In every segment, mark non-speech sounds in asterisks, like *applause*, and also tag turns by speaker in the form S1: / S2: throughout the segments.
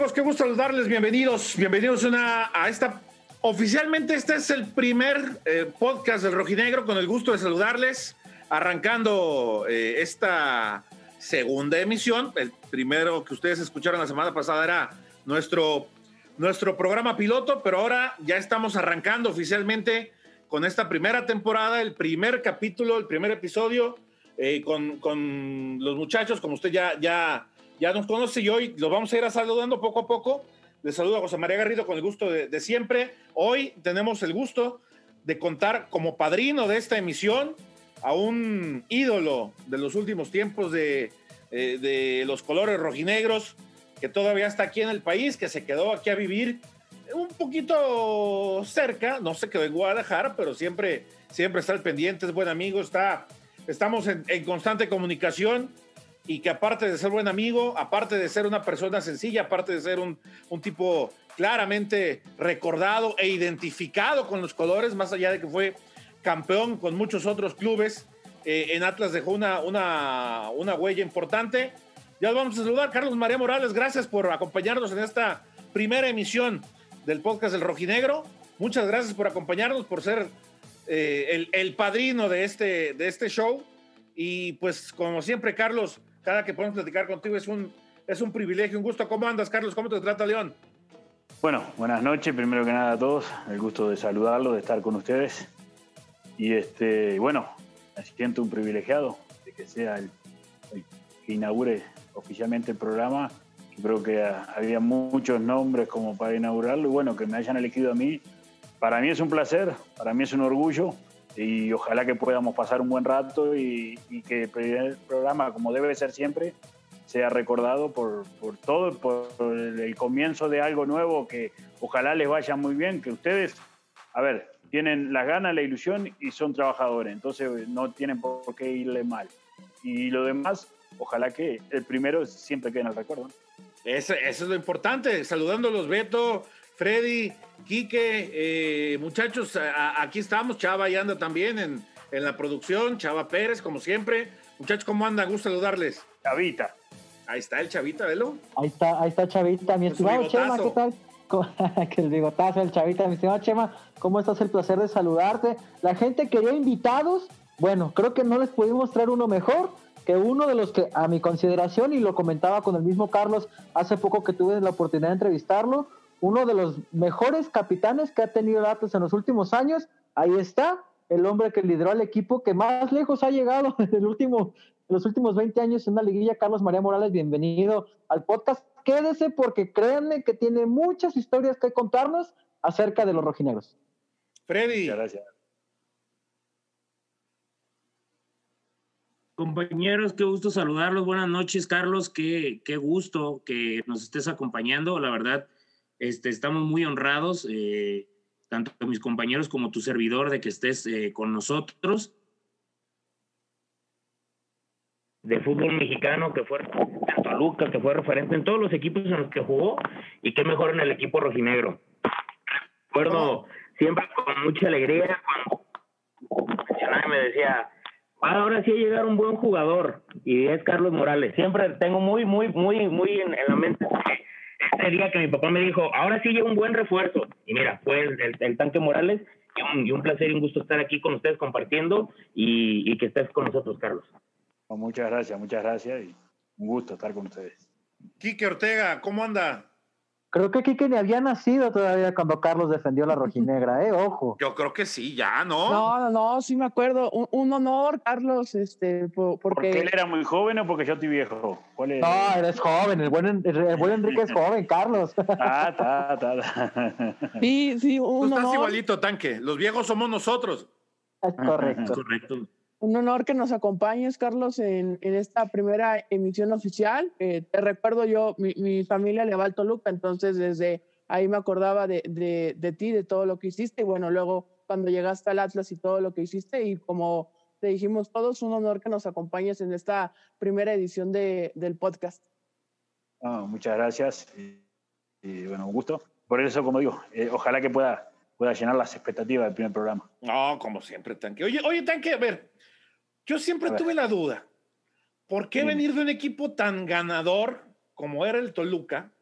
S1: amigos? Qué gusto saludarles. Bienvenidos, bienvenidos una, a esta. Oficialmente este es el primer eh, podcast del Rojinegro con el gusto de saludarles, arrancando eh, esta segunda emisión. El primero que ustedes escucharon la semana pasada era nuestro, nuestro programa piloto, pero ahora ya estamos arrancando oficialmente con esta primera temporada, el primer capítulo, el primer episodio, eh, con, con, los muchachos, como usted ya, ya ya nos conoce y hoy lo vamos a ir saludando poco a poco. Les saludo a José María Garrido con el gusto de, siempre. Hoy tenemos el gusto de contar como padrino de esta emisión a un ídolo de los últimos tiempos de, eh, de los colores rojinegros, que todavía está aquí en el país, que se quedó aquí a vivir un poquito cerca, no sé quedó en Guadalajara, pero siempre, siempre está al pendiente, es buen amigo, está, estamos en constante comunicación y que aparte de ser buen amigo, aparte de ser una persona sencilla, aparte de ser un, un tipo claramente recordado e identificado con los colores, más allá de que fue campeón con muchos otros clubes, eh, en Atlas dejó una, una, una huella importante. Ya vamos a saludar. Carlos María Morales, gracias por acompañarnos en esta primera emisión del podcast del Rojinegro. Muchas gracias por acompañarnos, por ser eh, el, el, padrino de este, de este show. Y pues, como siempre, Carlos, cada que podemos platicar contigo es un, es un privilegio, un gusto. ¿Cómo andas, Carlos? ¿Cómo te trata León?
S2: Bueno, buenas noches, primero que nada a todos. El gusto de saludarlos, de estar con ustedes. Y este, bueno, me siento un privilegiado de que sea el, que inaugure oficialmente el programa. creo que había muchos nombres como para inaugurarlo y bueno, que me hayan elegido a mí. Para mí es un placer, para mí es un orgullo y ojalá que podamos pasar un buen rato y, que el programa, como debe ser siempre, sea recordado por, por todo, por el comienzo de algo nuevo, que ojalá les vaya muy bien, que ustedes, a ver, tienen las ganas, la ilusión y son trabajadores, entonces no tienen por qué irle mal. Y lo demás, ojalá que el primero siempre quede en el recuerdo.
S1: Eso, eso es lo importante, saludándolos Beto, Freddy, Quique, eh, muchachos, aquí estamos, Chava y anda también en, en, la producción, Chava Pérez, como siempre. Muchachos, ¿cómo anda? Gusto saludarles.
S2: Chavita.
S1: Ahí está el Chavita, velo.
S3: Ahí está, ahí está Chavita, mi estimado Chema, ¿qué tal? *laughs* que el bigotazo, el Chavita, mi estimado Chema, ¿cómo estás? El placer de saludarte. La gente quería invitados, bueno, creo que no les pudimos traer uno mejor que uno de los que a mi consideración, y lo comentaba con el mismo Carlos hace poco que tuve la oportunidad de entrevistarlo, uno de los mejores capitanes que ha tenido Atlas en los últimos años. Ahí está, el hombre que lideró al equipo que más lejos ha llegado *laughs* en, el último, en los últimos 20 años en una liguilla. Carlos María Morales, bienvenido al podcast. Quédese porque créanme que tiene muchas historias que contarnos acerca de los rojinegros.
S1: Freddy.
S2: Muchas gracias.
S4: Compañeros, qué gusto saludarlos. Buenas noches, Carlos. Qué, qué gusto que nos estés acompañando. La verdad, este, estamos muy honrados, eh, tanto mis compañeros como tu servidor, de que estés eh, con nosotros. De fútbol mexicano, que fue en Toluca, que fue referente en todos los equipos en los que jugó, y qué mejor en el equipo rojinegro. Recuerdo siempre con mucha alegría cuando me decía, ahora sí ha llegado un buen jugador, y es Carlos Morales. Siempre tengo muy, muy, muy, muy en, en la mente ese día que mi papá me dijo, ahora sí llega un buen refuerzo. Y mira, fue el, tanque Morales y un, placer y un gusto estar aquí con ustedes compartiendo y, que estés con nosotros, Carlos.
S2: muchas gracias, muchas gracias y un gusto estar con ustedes.
S1: Quique Ortega, ¿cómo anda?
S3: Creo que Kike ni había nacido todavía cuando Carlos defendió la rojinegra, ¿eh? Ojo.
S1: Yo creo que sí, ya, ¿no?
S5: No, no, no, sí me acuerdo. Un, honor, Carlos, este, porque...
S2: ¿Porque él era muy joven o porque yo estoy viejo?
S3: ¿Cuál es? No, eres joven, el buen, el buen Enrique es joven, Carlos. *laughs*
S2: Ah, está, está.
S5: Sí, sí,
S1: un Tú estás igualito, Tanque. Los viejos somos nosotros.
S3: Es correcto.
S4: correcto
S5: un honor que nos acompañes, Carlos, en, en esta primera emisión oficial. Eh, te recuerdo yo, mi, mi, familia le va al Toluca, entonces desde ahí me acordaba de, de, de, ti, de todo lo que hiciste. Y bueno, luego cuando llegaste al Atlas y todo lo que hiciste, y como te dijimos todos, un honor que nos acompañes en esta primera edición de, del podcast.
S2: muchas gracias. Y, bueno, un gusto. Por eso, como digo, eh, ojalá que pueda pueda llenar las expectativas del primer programa.
S1: No, como siempre, Tanque. Oye, oye, Tanque, a ver, yo siempre tuve la duda, ¿por qué venir de un equipo tan ganador como era el Toluca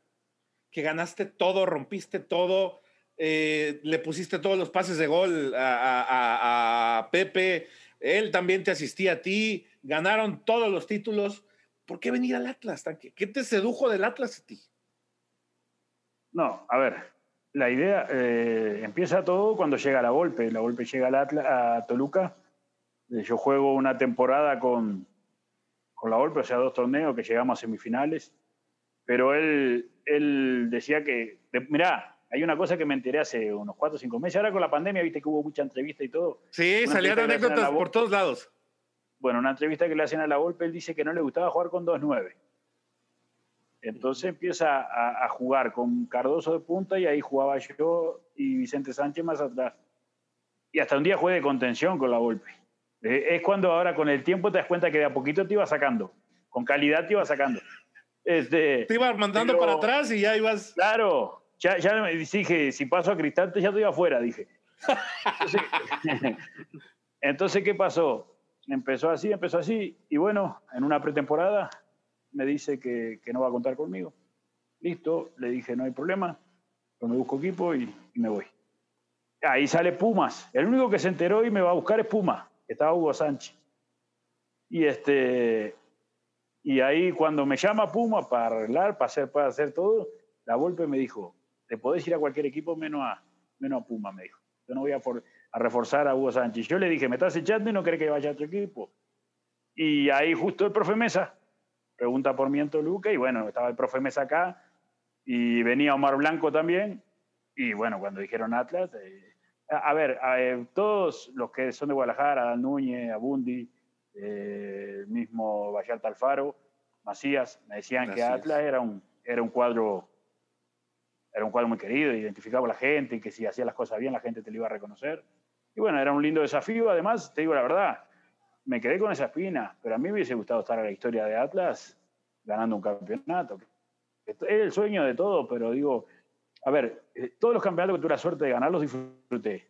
S1: que ganaste todo, rompiste todo, eh, le pusiste todos los pases de gol a, Pepe, él también te asistía a ti, ganaron todos los títulos. ¿Por qué venir al Atlas? ¿Qué te sedujo del Atlas a ti?
S2: No, a ver, la idea eh, empieza todo cuando llega la golpe. La golpe llega a Toluca. Eh, yo juego una temporada con, con la golpe, o sea, dos torneos que llegamos a semifinales. Pero él, él decía que, mirá, hay una cosa que me enteré hace unos cuatro o cinco meses. Ahora con la pandemia, viste que hubo mucha entrevista y todo.
S1: Sí, salían anécdotas por todos lados.
S2: Bueno, una entrevista que le hacen a la golpe, él dice que no le gustaba jugar con 2-9 entonces empieza a, jugar con Cardoso de punta y ahí jugaba yo y Vicente Sánchez más atrás. Y hasta un día jugué de contención con la golpe. Eh, es cuando ahora con el tiempo te das cuenta que de a poquito te iba sacando. Con calidad te iba sacando. Este,
S1: te ibas mandando para atrás y ya ibas.
S2: Claro, ya, ya me dije, si paso a Cristante ya estoy afuera, dije. entonces, *laughs* ¿qué pasó? Empezó así, empezó así, y bueno, en una pretemporada me dice que, no va a contar conmigo. Listo, le dije, no hay problema, yo me busco equipo y, me voy. Ahí sale Pumas. El único que se enteró y me va a buscar es Puma, que estaba Hugo Sánchez. Y, este, y ahí cuando me llama Puma para arreglar, para hacer, para hacer todo, la golpe me dijo, te podés ir a cualquier equipo menos a, menos a Puma, me dijo. Yo no voy a, a reforzar a Hugo Sánchez. Yo le dije, me estás echando y no querés que vaya a tu equipo. Y ahí justo el profe Mesa pregunta por mi en y bueno, estaba el profe Mesa acá y venía Omar Blanco también y bueno, cuando dijeron Atlas, eh, a, ver, eh, todos los que son de Guadalajara, Dan Núñez, Abundi, eh, mismo Vallarta Alfaro, Macías, me decían que Atlas era un, era un cuadro era un cuadro muy querido, identificaba a la gente y que si hacía las cosas bien la gente te lo iba a reconocer. Y bueno, era un lindo desafío, además, te digo la verdad, me quedé con esa espina, pero a mí me hubiese gustado estar en la historia de Atlas ganando un campeonato. Es el sueño de todo, pero digo, a ver, eh, todos los campeonatos que tuve la suerte de ganar los disfruté.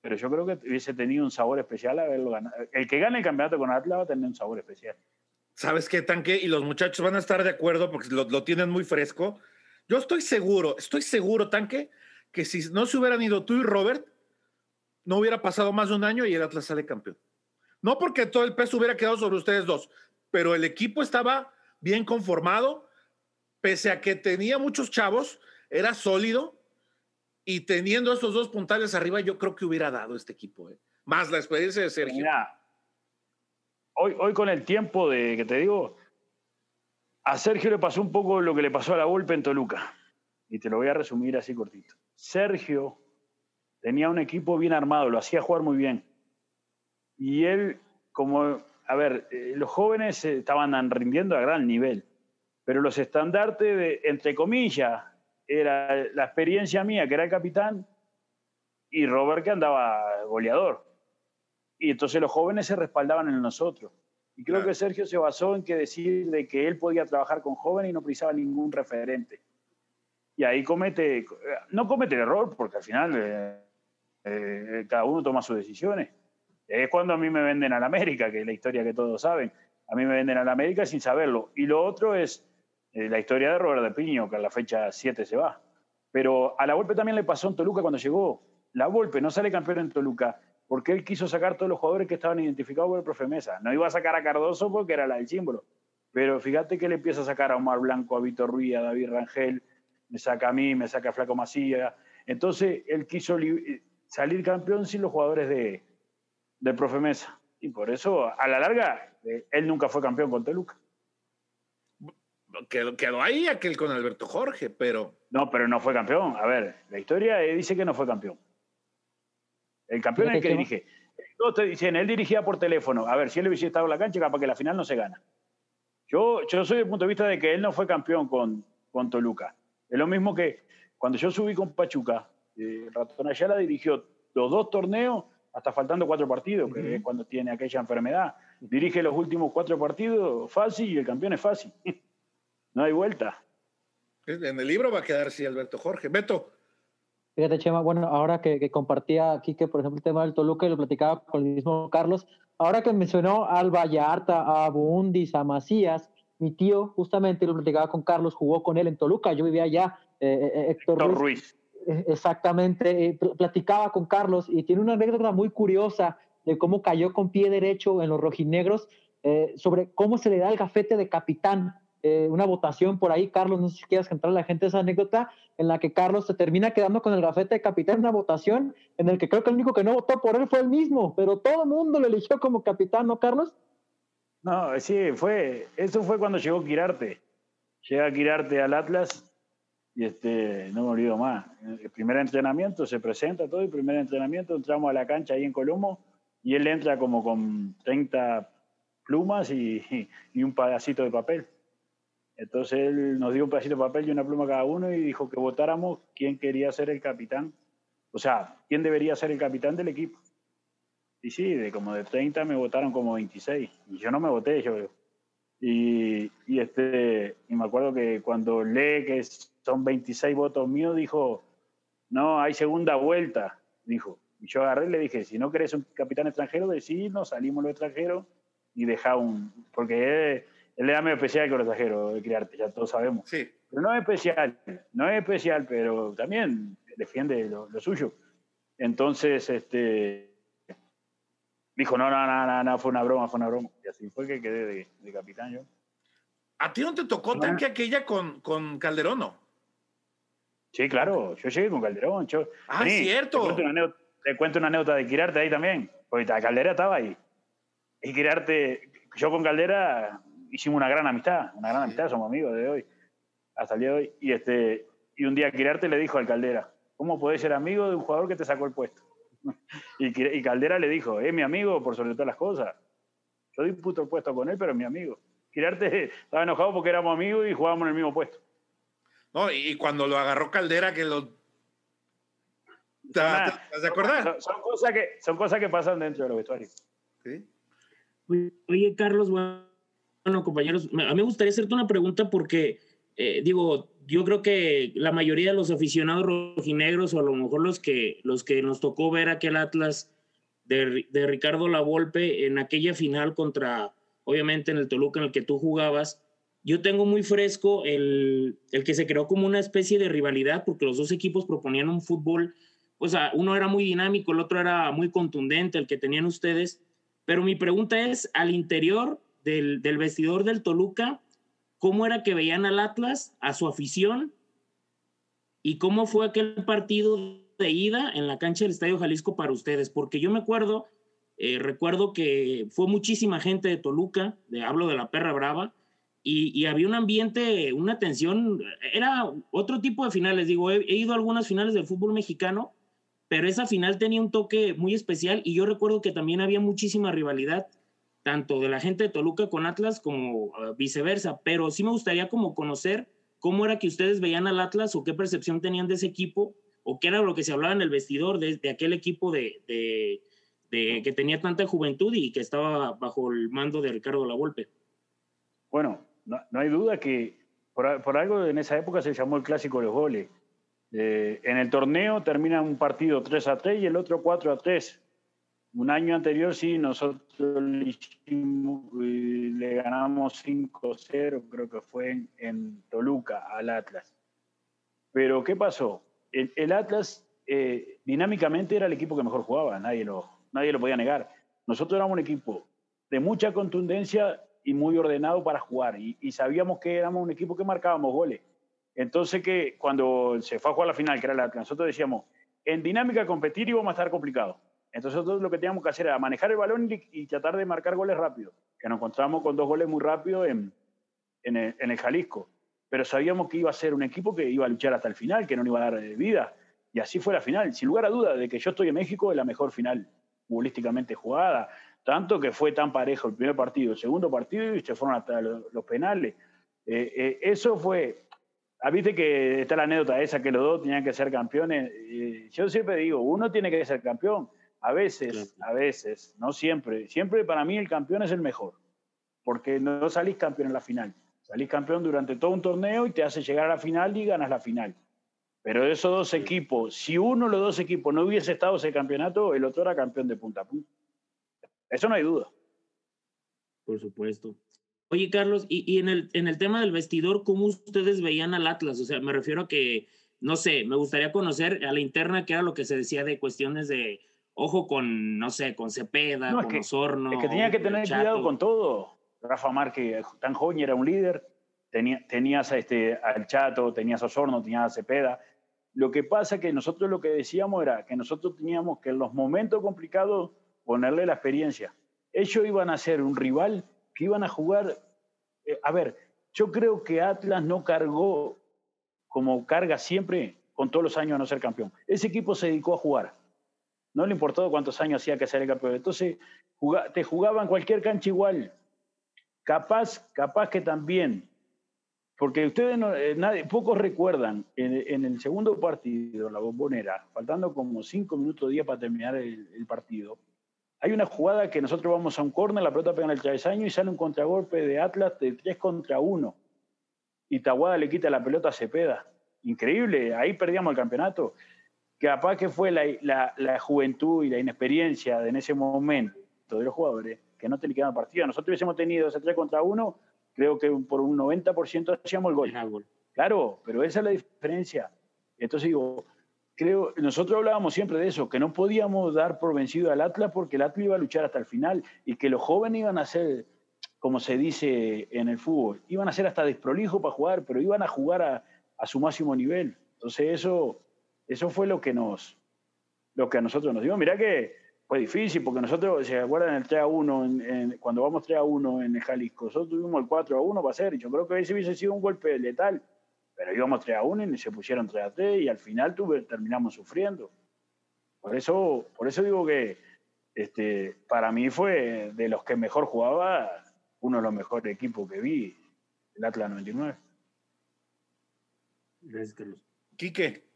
S2: Pero yo creo que hubiese tenido un sabor especial haberlo ganado. El que gane el campeonato con Atlas va a tener un sabor especial.
S1: ¿Sabes qué, Tanque? Y los muchachos van a estar de acuerdo porque lo, lo tienen muy fresco. Yo estoy seguro, estoy seguro, Tanque, que si no se hubieran ido tú y Robert, no hubiera pasado más de un año y el Atlas sale campeón. No porque todo el peso hubiera quedado sobre ustedes dos, pero el equipo estaba bien conformado, pese a que tenía muchos chavos, era sólido y teniendo estos dos puntales arriba, yo creo que hubiera dado este equipo. ¿eh? Más la experiencia de Sergio.
S2: Hoy, hoy con el tiempo de que te digo, a Sergio le pasó un poco lo que le pasó a la golpe en Toluca. Y te lo voy a resumir así cortito. Sergio tenía un equipo bien armado, lo hacía jugar muy bien. Y él, como, a ver, eh, los jóvenes estaban rindiendo a gran nivel, pero los estandartes, entre comillas, era la experiencia mía, que era el capitán, y Robert, que andaba goleador. Y entonces los jóvenes se respaldaban en nosotros. Y creo que Sergio se basó en que decir de que él podía trabajar con jóvenes y no precisaba ningún referente. Y ahí comete, no comete el error, porque al final eh, eh, cada uno toma sus decisiones es cuando a mí me venden a la América, que es la historia que todos saben. A mí me venden a la América sin saberlo. Y lo otro es la historia de Robert de Piño, que a la fecha 7 se va. Pero a la Volpe también le pasó en Toluca cuando llegó. La Volpe no sale campeón en Toluca porque él quiso sacar todos los jugadores que estaban identificados por el profe Mesa. No iba a sacar a Cardoso porque era la del símbolo. Pero fíjate que le empieza a sacar a Omar Blanco, a Víctor Ruiz, a David Rangel, me saca a mí, me saca a Flaco Macía. Entonces él quiso salir campeón sin los jugadores de, del profe Mesa. Y por eso, a la larga, eh, él nunca fue campeón con Teluca.
S1: Quedó, quedó, ahí aquel con Alberto Jorge, pero.
S2: No, pero no fue campeón. A ver, la historia dice que no fue campeón. El campeón es el que dirige. Todos te dicen, él dirigía por teléfono. A ver, si él hubiese estado en la cancha, para que la final no se gana. Yo, yo soy del punto de vista de que él no fue campeón con, con Toluca. Es lo mismo que cuando yo subí con Pachuca, eh, Ratón Ayala dirigió los dos torneos hasta faltando cuatro partidos, que es cuando tiene aquella enfermedad. Dirige los últimos cuatro partidos fácil y el campeón es fácil. *laughs* no hay vuelta.
S1: En el libro va a quedar sí Alberto Jorge. Beto.
S3: Fíjate, Chema, bueno, ahora que, compartía aquí que, por ejemplo, el tema del Toluca y lo platicaba con el mismo Carlos, ahora que mencionó al Vallarta, a Bundis, a Macías, Mi tío, justamente, lo platicaba con Carlos, jugó con él en Toluca. Yo vivía allá, eh, eh, Héctor, Ruiz. Exactamente, platicaba con Carlos y tiene una anécdota muy curiosa de cómo cayó con pie derecho en los rojinegros, sobre cómo se le da el gafete de capitán eh, una votación por ahí, Carlos, no sé si quieras contar a la gente esa anécdota en la que Carlos se termina quedando con el gafete de capitán una votación en el que creo que el único que no votó por él fue él mismo, pero todo el mundo lo eligió como capitán, ¿no, Carlos?
S2: No, sí, fue, eso fue cuando llegó Quirarte. Llega Quirarte al Atlas y este, no me olvido más. El primer entrenamiento se presenta todo, el primer entrenamiento entramos a la cancha ahí en Colombo y él entra como con 30 plumas y, y un pedacito de papel. Entonces él nos dio un pedacito de papel y una pluma cada uno y dijo que votáramos quién quería ser el capitán. O sea, quién debería ser el capitán del equipo. Y sí, de como de 30 me votaron como 26. Y yo no me voté, yo. Y, y, este, y me acuerdo que cuando lee que son 26 votos míos, dijo, no, hay segunda vuelta, dijo. Y yo agarré y le dije, si no querés un capitán extranjero, decí, nos salimos los extranjeros y deja un... Porque él le da medio especial con los extranjeros de criarte, ya todos sabemos.
S1: Sí.
S2: Pero no es especial, no es especial, pero también defiende lo, suyo. Entonces, este, dijo, no, no, no, no, fue una broma, fue una broma. Y así fue que quedé de, capitán yo.
S1: ¿A ti no te tocó tanque aquella con, con Calderón, no?
S2: Sí, claro, yo llegué con Calderón. Yo,
S1: ah, es cierto.
S2: Te cuento, una anécdota, de Quirarte ahí también, porque Caldera estaba ahí. Y Quirarte, yo con Caldera hicimos una gran amistad, una gran amistad, somos amigos de hoy, hasta el día de hoy. Y, este, y un día Quirarte le dijo al Caldera, ¿cómo podés ser amigo de un jugador que te sacó el puesto? *laughs* y, y, Caldera le dijo, es mi amigo por sobre todas las cosas. Yo disputo el puesto con él, pero es mi amigo. Quirarte *laughs* estaba enojado porque éramos amigos y jugábamos en el mismo puesto.
S1: No, y cuando lo agarró Caldera, que lo. ¿Te, de acordar?
S2: Son, cosas que, son cosas que pasan dentro de los vestuarios.
S1: ¿Sí?
S6: Oye, Carlos, bueno, bueno, compañeros, a mí me gustaría hacerte una pregunta porque, eh, digo, yo creo que la mayoría de los aficionados rojinegros, o a lo mejor los que, los que nos tocó ver aquel Atlas de, de Ricardo Lavolpe en aquella final contra, obviamente, en el Toluca en el que tú jugabas, yo tengo muy fresco el, el que se creó como una especie de rivalidad porque los dos equipos proponían un fútbol, o sea, uno era muy dinámico, el otro era muy contundente, el que tenían ustedes. Pero mi pregunta es, al interior del, vestidor del Toluca, cómo era que veían al Atlas, a su afición, y cómo fue aquel partido de ida en la cancha del Estadio Jalisco para ustedes, porque yo me acuerdo, eh, recuerdo que fue muchísima gente de Toluca, de, hablo de la perra brava, y, había un ambiente, una tensión, era otro tipo de finales, digo, he, ido a algunas finales del fútbol mexicano, pero esa final tenía un toque muy especial y yo recuerdo que también había muchísima rivalidad tanto de la gente de Toluca con Atlas como ah, viceversa, pero sí me gustaría como conocer cómo era que ustedes veían al Atlas o qué percepción tenían de ese equipo o qué era lo que se hablaba en el vestidor de, aquel equipo de, de, que tenía tanta juventud y que estaba bajo el mando de Ricardo Lavolpe.
S2: Bueno, no, hay duda que por, algo en esa época se llamó el clásico de los goles. Eh, en el torneo termina un partido 3 a 3 y el otro 4 a 3 un año anterior sí, nosotros le, le ganamos 5-0, creo que fue en, Toluca al Atlas. Pero ¿qué pasó? El, Atlas eh, dinámicamente era el equipo que mejor jugaba, nadie lo, nadie lo podía negar. Nosotros éramos un equipo de mucha contundencia y muy ordenado para jugar y, y sabíamos que éramos un equipo que marcábamos goles. Entonces que cuando se fue a jugar la final, que era Atlas, nosotros decíamos, en dinámica competitiva vamos a estar complicado entonces nosotros lo que teníamos que hacer era manejar el balón y, tratar de marcar goles rápido, que nos encontramos con dos goles muy rápido en, en, el, Jalisco. Pero sabíamos que iba a ser un equipo que iba a luchar hasta el final, que no nos iba a dar eh, vida. Y así fue la final. Sin lugar a duda de que yo estoy en México, es la mejor final futbolísticamente jugada. Tanto que fue tan parejo el primer partido, el segundo partido y se fueron hasta los, penales. Eh, eh, eso fue Ah, viste que está la anécdota esa que los dos tenían que ser campeones. yo siempre digo, uno tiene que ser campeón, a veces, a veces, no siempre. Siempre para mí el campeón es el mejor, porque no salís campeón en la final. Salís campeón durante todo un torneo y te hace llegar a la final y ganas la final. Pero de esos dos equipos, si uno de los dos equipos no hubiese estado ese campeonato, el otro era campeón de punta a punta. Eso no hay duda.
S6: Por supuesto. Oye, Carlos, y, en, el, en el tema del vestidor, ¿cómo ustedes veían al Atlas? O sea, me refiero a que, no sé, me gustaría conocer a la interna qué era lo que se decía de cuestiones de, ojo con, no sé, con Cepeda, con Osorno.
S2: Es que tenía que tener cuidado con todo. Rafa Márquez, tan joven, era un líder. Tenía, tenías a este, al Chato, tenías a Osorno, tenías a Cepeda. Lo que pasa es que nosotros lo que decíamos era que nosotros teníamos que en los momentos complicados ponerle la experiencia. Ellos iban a ser un rival que iban a jugar. Eh, a ver, yo creo que Atlas no cargó como carga siempre con todos los años a no ser campeón. Ese equipo se dedicó a jugar. No le importó cuántos años hacía que ser el campeón. Entonces, te jugaban cualquier cancha igual. Capaz, capaz que también, porque ustedes eh, pocos recuerdan, en, el segundo partido, la bombonera, faltando como cinco minutos día para terminar el, partido, hay una jugada que nosotros vamos a un córner, la pelota pega en el travesaño y sale un contragolpe de Atlas de 3 contra 1. Y Taguada le quita la pelota a Cepeda. Increíble, ahí perdíamos el campeonato. Capaz que fue la, la, juventud y la inexperiencia de en ese momento de los jugadores que no te liquidaban partido. Nosotros hubiésemos tenido ese 3 contra 1, creo que por un 90% hacíamos el gol. Claro, pero esa es la diferencia. Entonces digo, creo, nosotros hablábamos siempre de eso, que no podíamos dar por vencido al Atlas porque el Atlas iba a luchar hasta el final y que los jóvenes iban a ser, como se dice en el fútbol, iban a ser hasta desprolijos para jugar, pero iban a jugar a, su máximo nivel. Entonces eso, eso fue lo que nos, lo que a nosotros nos dio. Mirá que fue difícil porque nosotros, se acuerdan el 3 a 1, cuando vamos 3 a 1 en el Jalisco, nosotros tuvimos el 4 a 1 para hacer, y yo creo que ese hubiese sido un golpe letal pero íbamos 3 a 1 y se pusieron 3 a 3 y al final tuve, terminamos sufriendo. Por eso, por eso digo que este, para mí fue de los que mejor jugaba, uno de los mejores equipos que vi, el Atlas 99.
S1: Gracias, Carlos. Quique.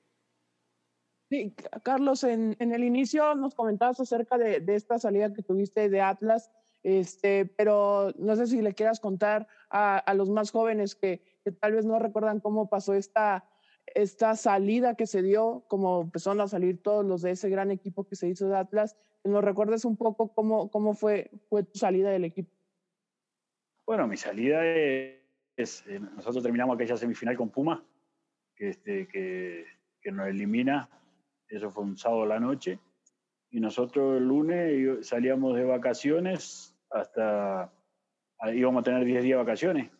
S5: Sí, Carlos, en, el inicio nos comentabas acerca de, esta salida que tuviste de Atlas, este, pero no sé si le quieras contar a, los más jóvenes que, tal vez no recuerdan cómo pasó esta, salida que se dio, como empezaron a salir todos los de ese gran equipo que se hizo de Atlas, que nos recuerdes un poco cómo, cómo fue, tu salida del equipo.
S2: Bueno, mi salida es, eh, nosotros terminamos aquella semifinal con Puma, este, que nos elimina, eso fue un sábado a la noche, y nosotros el lunes salíamos de vacaciones hasta, íbamos a tener 10 días de vacaciones,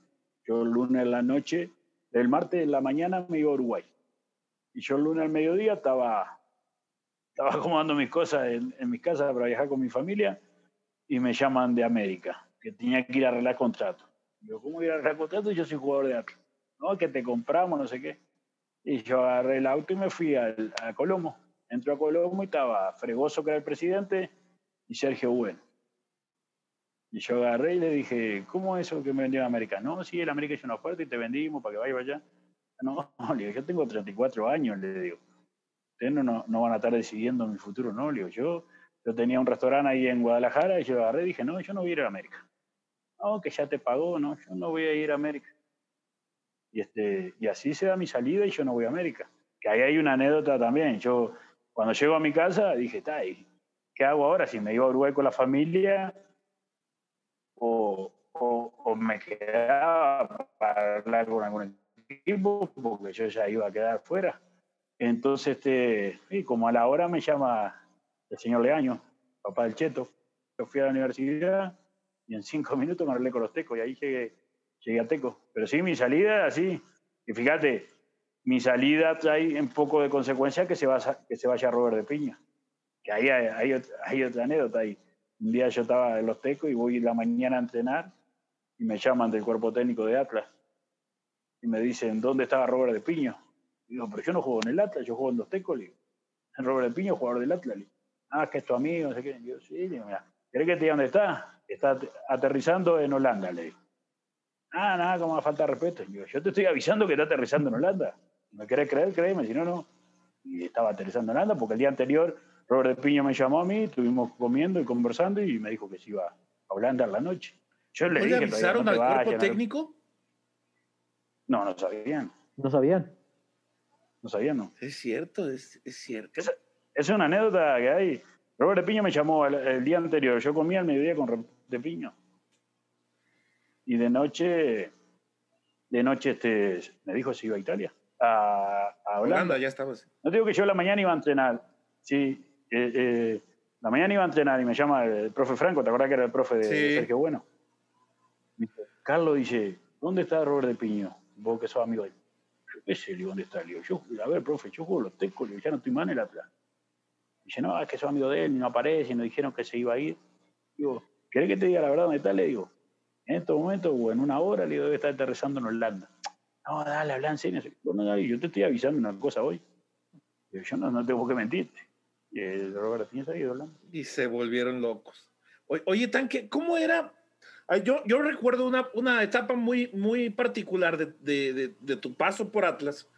S2: yo el lunes en la noche, el martes en la mañana me iba a Uruguay. Y yo el lunes al mediodía estaba, estaba acomodando mis cosas en, en mi casa para viajar con mi familia y me llaman de América, que tenía que ir a arreglar contrato. Yo, ¿cómo ir a arreglar contrato? Yo soy jugador de Atlas. No, que te compramos, no sé qué. Y yo agarré el auto y me fui a Colombo. Entró a Colombo y estaba Fregoso, que era el presidente, y Sergio Bueno. Y yo agarré y le dije, ¿cómo es eso que me vendió América? No, sí, el América hizo una oferta y te vendimos para que vaya allá. No, *laughs* le yo tengo 34 años, le digo. Ustedes no, no, van a estar decidiendo mi futuro, no, le yo, yo tenía un restaurante ahí en Guadalajara y yo agarré y dije, no, yo no voy a ir a América. No, que ya te pagó, no, yo no voy a ir a América. Y, este, y así se da mi salida y yo no voy a América. Que ahí hay una anécdota también. Yo, cuando llego a mi casa, dije, está ¿qué hago ahora? Si me iba a Uruguay con la familia, o, o, me quedaba para hablar con algún equipo, porque yo ya iba a quedar fuera. Entonces, este, y como a la hora me llama el señor Leaño, papá del Cheto. Yo fui a la universidad y en cinco minutos me arreglé con los tecos y ahí llegué, llegué a Teco. Pero sí, mi salida así. Y fíjate, mi salida trae un poco de consecuencia que se, vaya, que se vaya Robert de Piña. Que ahí hay, hay, hay otra anécdota ahí. Un día yo estaba en los Tecos y voy la mañana a entrenar y me llaman del cuerpo técnico de Atlas y me dicen, ¿dónde estaba Robert de Piño? digo, pero yo no juego en el Atlas, yo juego en los Tecos. Le Robert de Piño, jugador del Atlas. ah, que es tu amigo, no sé qué. Yo, sí, digo, mira, ¿querés que te diga dónde está? Está aterrizando en Holanda, le digo. Ah, nada, como falta respeto. Yo, yo te estoy avisando que está aterrizando en Holanda. ¿Me querés creer? Créeme, si no, no. Y estaba aterrizando en Holanda porque el día anterior Robert Piña me llamó a mí, estuvimos comiendo y conversando y me dijo que se iba a Holanda la noche.
S1: Yo le, dije, avisaron al cuerpo técnico?
S2: No, no sabían.
S3: ¿No sabían?
S2: No sabían, no.
S1: Es cierto, es, cierto.
S2: Esa, es una anécdota que hay. Robert Piña me llamó el, día anterior. Yo comía al mediodía con Robert Piña. Y de noche, de noche este, me dijo si iba a Italia, a, a Holanda.
S1: ya estabas.
S2: No digo que yo la mañana iba a entrenar, sí, eh, eh, la mañana iba a entrenar y me llama el profe Franco, ¿te acuerdas que era el profe de, Sergio Bueno? Carlos dice, ¿dónde está Robert de Piño? Vos que sos amigo de él. Yo qué sé, ¿dónde está? Le yo, a ver, profe, yo juego los tecos, ya no estoy más en el Atlas. Dice, no, es que sos amigo de él, no aparece, y nos dijeron que se iba a ir. Digo, ¿querés que te diga la verdad dónde está? Le digo, en estos momentos o en una hora, le debe estar aterrizando en Holanda. No, dale, habla en serio. No, yo te estoy avisando una cosa hoy. yo no, no tengo que mentirte. Y el Robert se ha ido Holanda.
S1: Y se volvieron locos. Oye, Tanque, ¿cómo era? Yo, yo recuerdo una, una etapa muy, muy particular de, de, de tu paso por Atlas,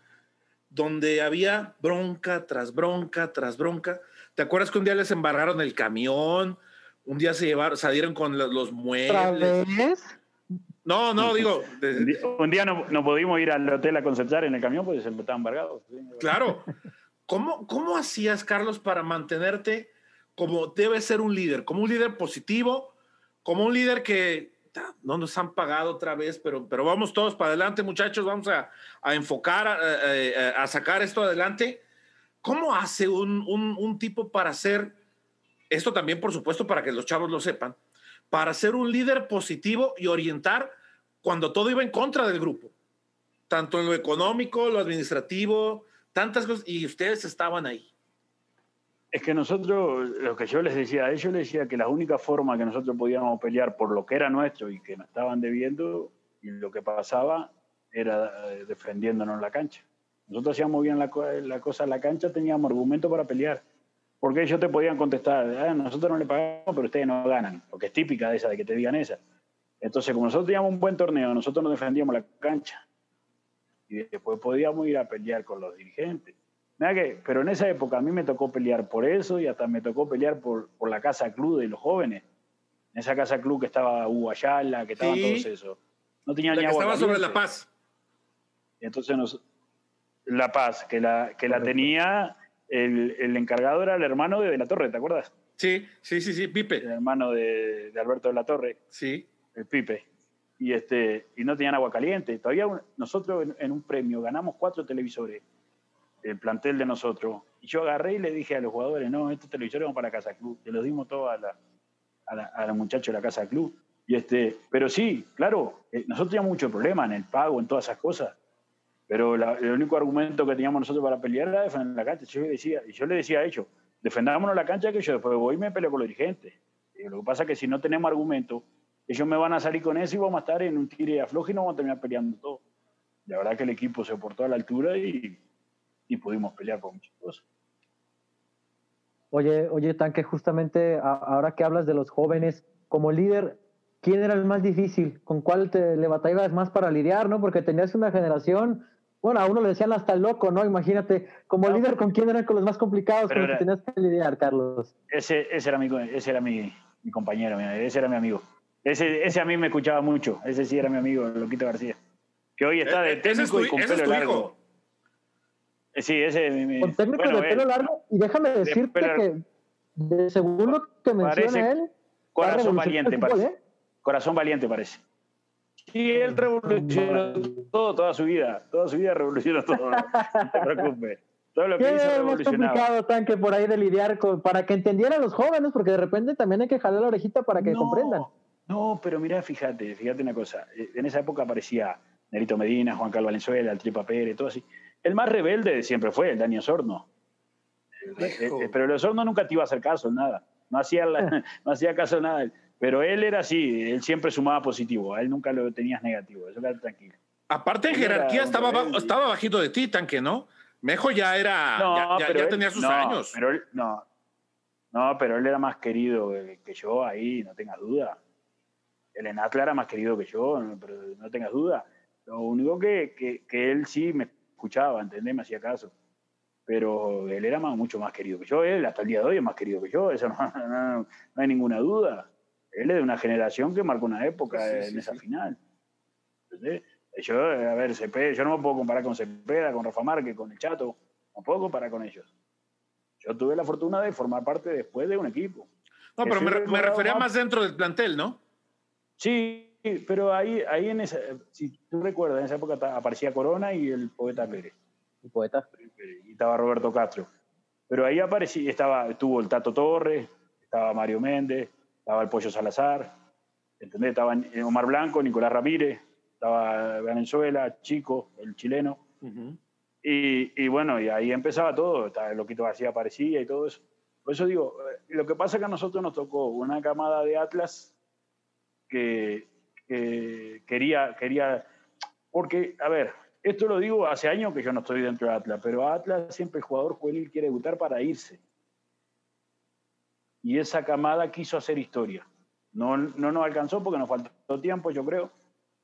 S1: donde había bronca tras bronca tras bronca ¿Te acuerdas que un día les embargaron el camión? Un día se llevaron, salieron con los, muebles. Vez? No, no, digo.
S2: un día, no, no, pudimos ir al hotel a concentrar en el camión porque se estaban embargados.
S1: Claro. *laughs* ¿Cómo, ¿Cómo hacías, Carlos, para mantenerte como debe ser un líder? Como un líder positivo, como un líder que no nos han pagado otra vez, pero, pero vamos todos para adelante, muchachos, vamos a, a enfocar, a, a, sacar esto adelante. ¿Cómo hace un, tipo para ser, esto también por supuesto para que los chavos lo sepan, para ser un líder positivo y orientar cuando todo iba en contra del grupo? Tanto en lo económico, lo administrativo, tantas cosas, y ustedes estaban ahí.
S2: Es que nosotros, lo que yo les decía a ellos, les decía que la única forma que nosotros podíamos pelear por lo que era nuestro y que nos estaban debiendo y lo que pasaba era eh, defendiéndonos en la cancha. Nosotros hacíamos bien la, cosa en la cancha, teníamos argumento para pelear. Porque ellos te podían contestar, ah, nosotros no le pagamos, pero ustedes no ganan. Porque es típica de esa, de que te digan esa. Entonces, como nosotros teníamos un buen torneo, nosotros nos defendíamos la cancha. Y después podíamos ir a pelear con los dirigentes. Mira que, pero en esa época a mí me tocó pelear por eso y hasta me tocó pelear por, por la casa club de los jóvenes. En esa casa club que estaba Hugo Ayala, que estaban todos esos.
S1: No tenía ni agua. Estaba sobre La Paz.
S2: Entonces nos, la Paz, que la, que la tenía, el, el, encargado era el hermano de, de, la Torre, ¿te acuerdas?
S1: Sí, sí, sí, sí, Pipe.
S2: El hermano de, de, Alberto de la Torre.
S1: Sí.
S2: El Pipe. Y, este, y no tenían agua caliente. Todavía nosotros en, un premio ganamos cuatro televisores, el plantel de nosotros. Y yo agarré y le dije a los jugadores, no, estos televisores van para Casa Club. Se los dimos todos a, la, a, los muchachos de la Casa Club. Y este, pero sí, claro, eh, nosotros teníamos mucho problema en el pago, en todas esas cosas. Pero el único argumento que teníamos nosotros para pelear era defender la cancha. Yo decía, y yo le decía a ellos, defendámonos la cancha que yo después voy y me peleo con los dirigentes. Y lo que pasa es que si no tenemos argumento, ellos me van a salir con eso y vamos a estar en un tire afloje y no vamos a terminar peleando todo. La verdad que el equipo se portó a la altura y, y pudimos pelear con muchas cosas.
S3: Oye, oye, Tanque, justamente ahora que hablas de los jóvenes, como líder, ¿quién era el más difícil? ¿Con cuál te le batallabas más para lidiar, no? Porque tenías una generación bueno, a uno le decían hasta loco, ¿no? Imagínate, como líder, ¿con quién eran con los más complicados con los que tenías que lidiar, Carlos?
S2: Ese, ese era, mi, ese era mi, mi compañero, ese era mi amigo. Ese, ese a mí me escuchaba mucho, ese sí era mi amigo, Loquito García. Que hoy está de e-, técnico y con pelo largo. Eh, sí, ese
S3: mi, Con técnico de pelo largo, y déjame decirte que de segundo que menciona él.
S2: Corazón valiente, parece. ¿eh? Corazón valiente, parece. Sí, él revolucionó todo, toda su vida. Toda su vida revolucionó todo. No te preocupes. Todo lo que hizo
S3: es complicado, Tanque, por ahí de lidiar con, para que entendieran los jóvenes, porque de repente también hay que jalar la orejita para que comprendan.
S2: No, pero mira, fíjate, fíjate una cosa. En esa época aparecía Nerito Medina, Juan Carlos Valenzuela, el Tripa Pérez, todo así. El más rebelde siempre fue el Daniel Sorno. Eh, eh, pero el Osorno nunca te iba a hacer caso, nada. No hacía, *laughs* no hacía caso nada. Pero él era así, él siempre sumaba positivo, a él nunca lo tenías negativo, eso queda tranquilo.
S1: Aparte en jerarquía estaba, estaba bajito de ti, Tanque, ¿no? Mejo ya era, ya, tenía sus años.
S2: Pero él, no, no, pero él era más querido que yo ahí, no tengas duda. El Enatla era más querido que yo, pero no tengas duda. Lo único que, que, que él sí me escuchaba, ¿entendés? Me hacía caso. Pero él era mucho más querido que yo. Él hasta el día de hoy es más querido que yo, eso no *laughs* hay ninguna duda él es de una generación que marcó una época en esa final. Yo, a ver, yo no me puedo comparar con Cepeda, con Rafa Márquez, con el Chato, no puedo comparar con ellos. Yo tuve la fortuna de formar parte después de un equipo.
S1: No, pero me, refería más dentro del plantel, ¿no?
S2: Sí, pero ahí, ahí en esa, si tú recuerdas, en esa época aparecía Corona y el poeta Pérez.
S3: El poeta.
S2: Y estaba Roberto Castro. Pero ahí aparecía, estaba, estuvo el Tato Torres, estaba Mario Méndez, estaba el Pollo Salazar, ¿entendés? Estaba Omar Blanco, Nicolás Ramírez, estaba Venezuela, Chico, el chileno. y, y, bueno, y ahí empezaba todo, el Loquito García aparecía y todo eso. Por eso digo, eh, lo que pasa es que a nosotros nos tocó una camada de Atlas que, quería, quería, porque, a ver, esto lo digo hace años que yo no estoy dentro de Atlas, pero Atlas siempre el jugador juvenil quiere debutar para irse. Y esa camada quiso hacer historia. No, no nos alcanzó porque nos faltó tiempo, yo creo,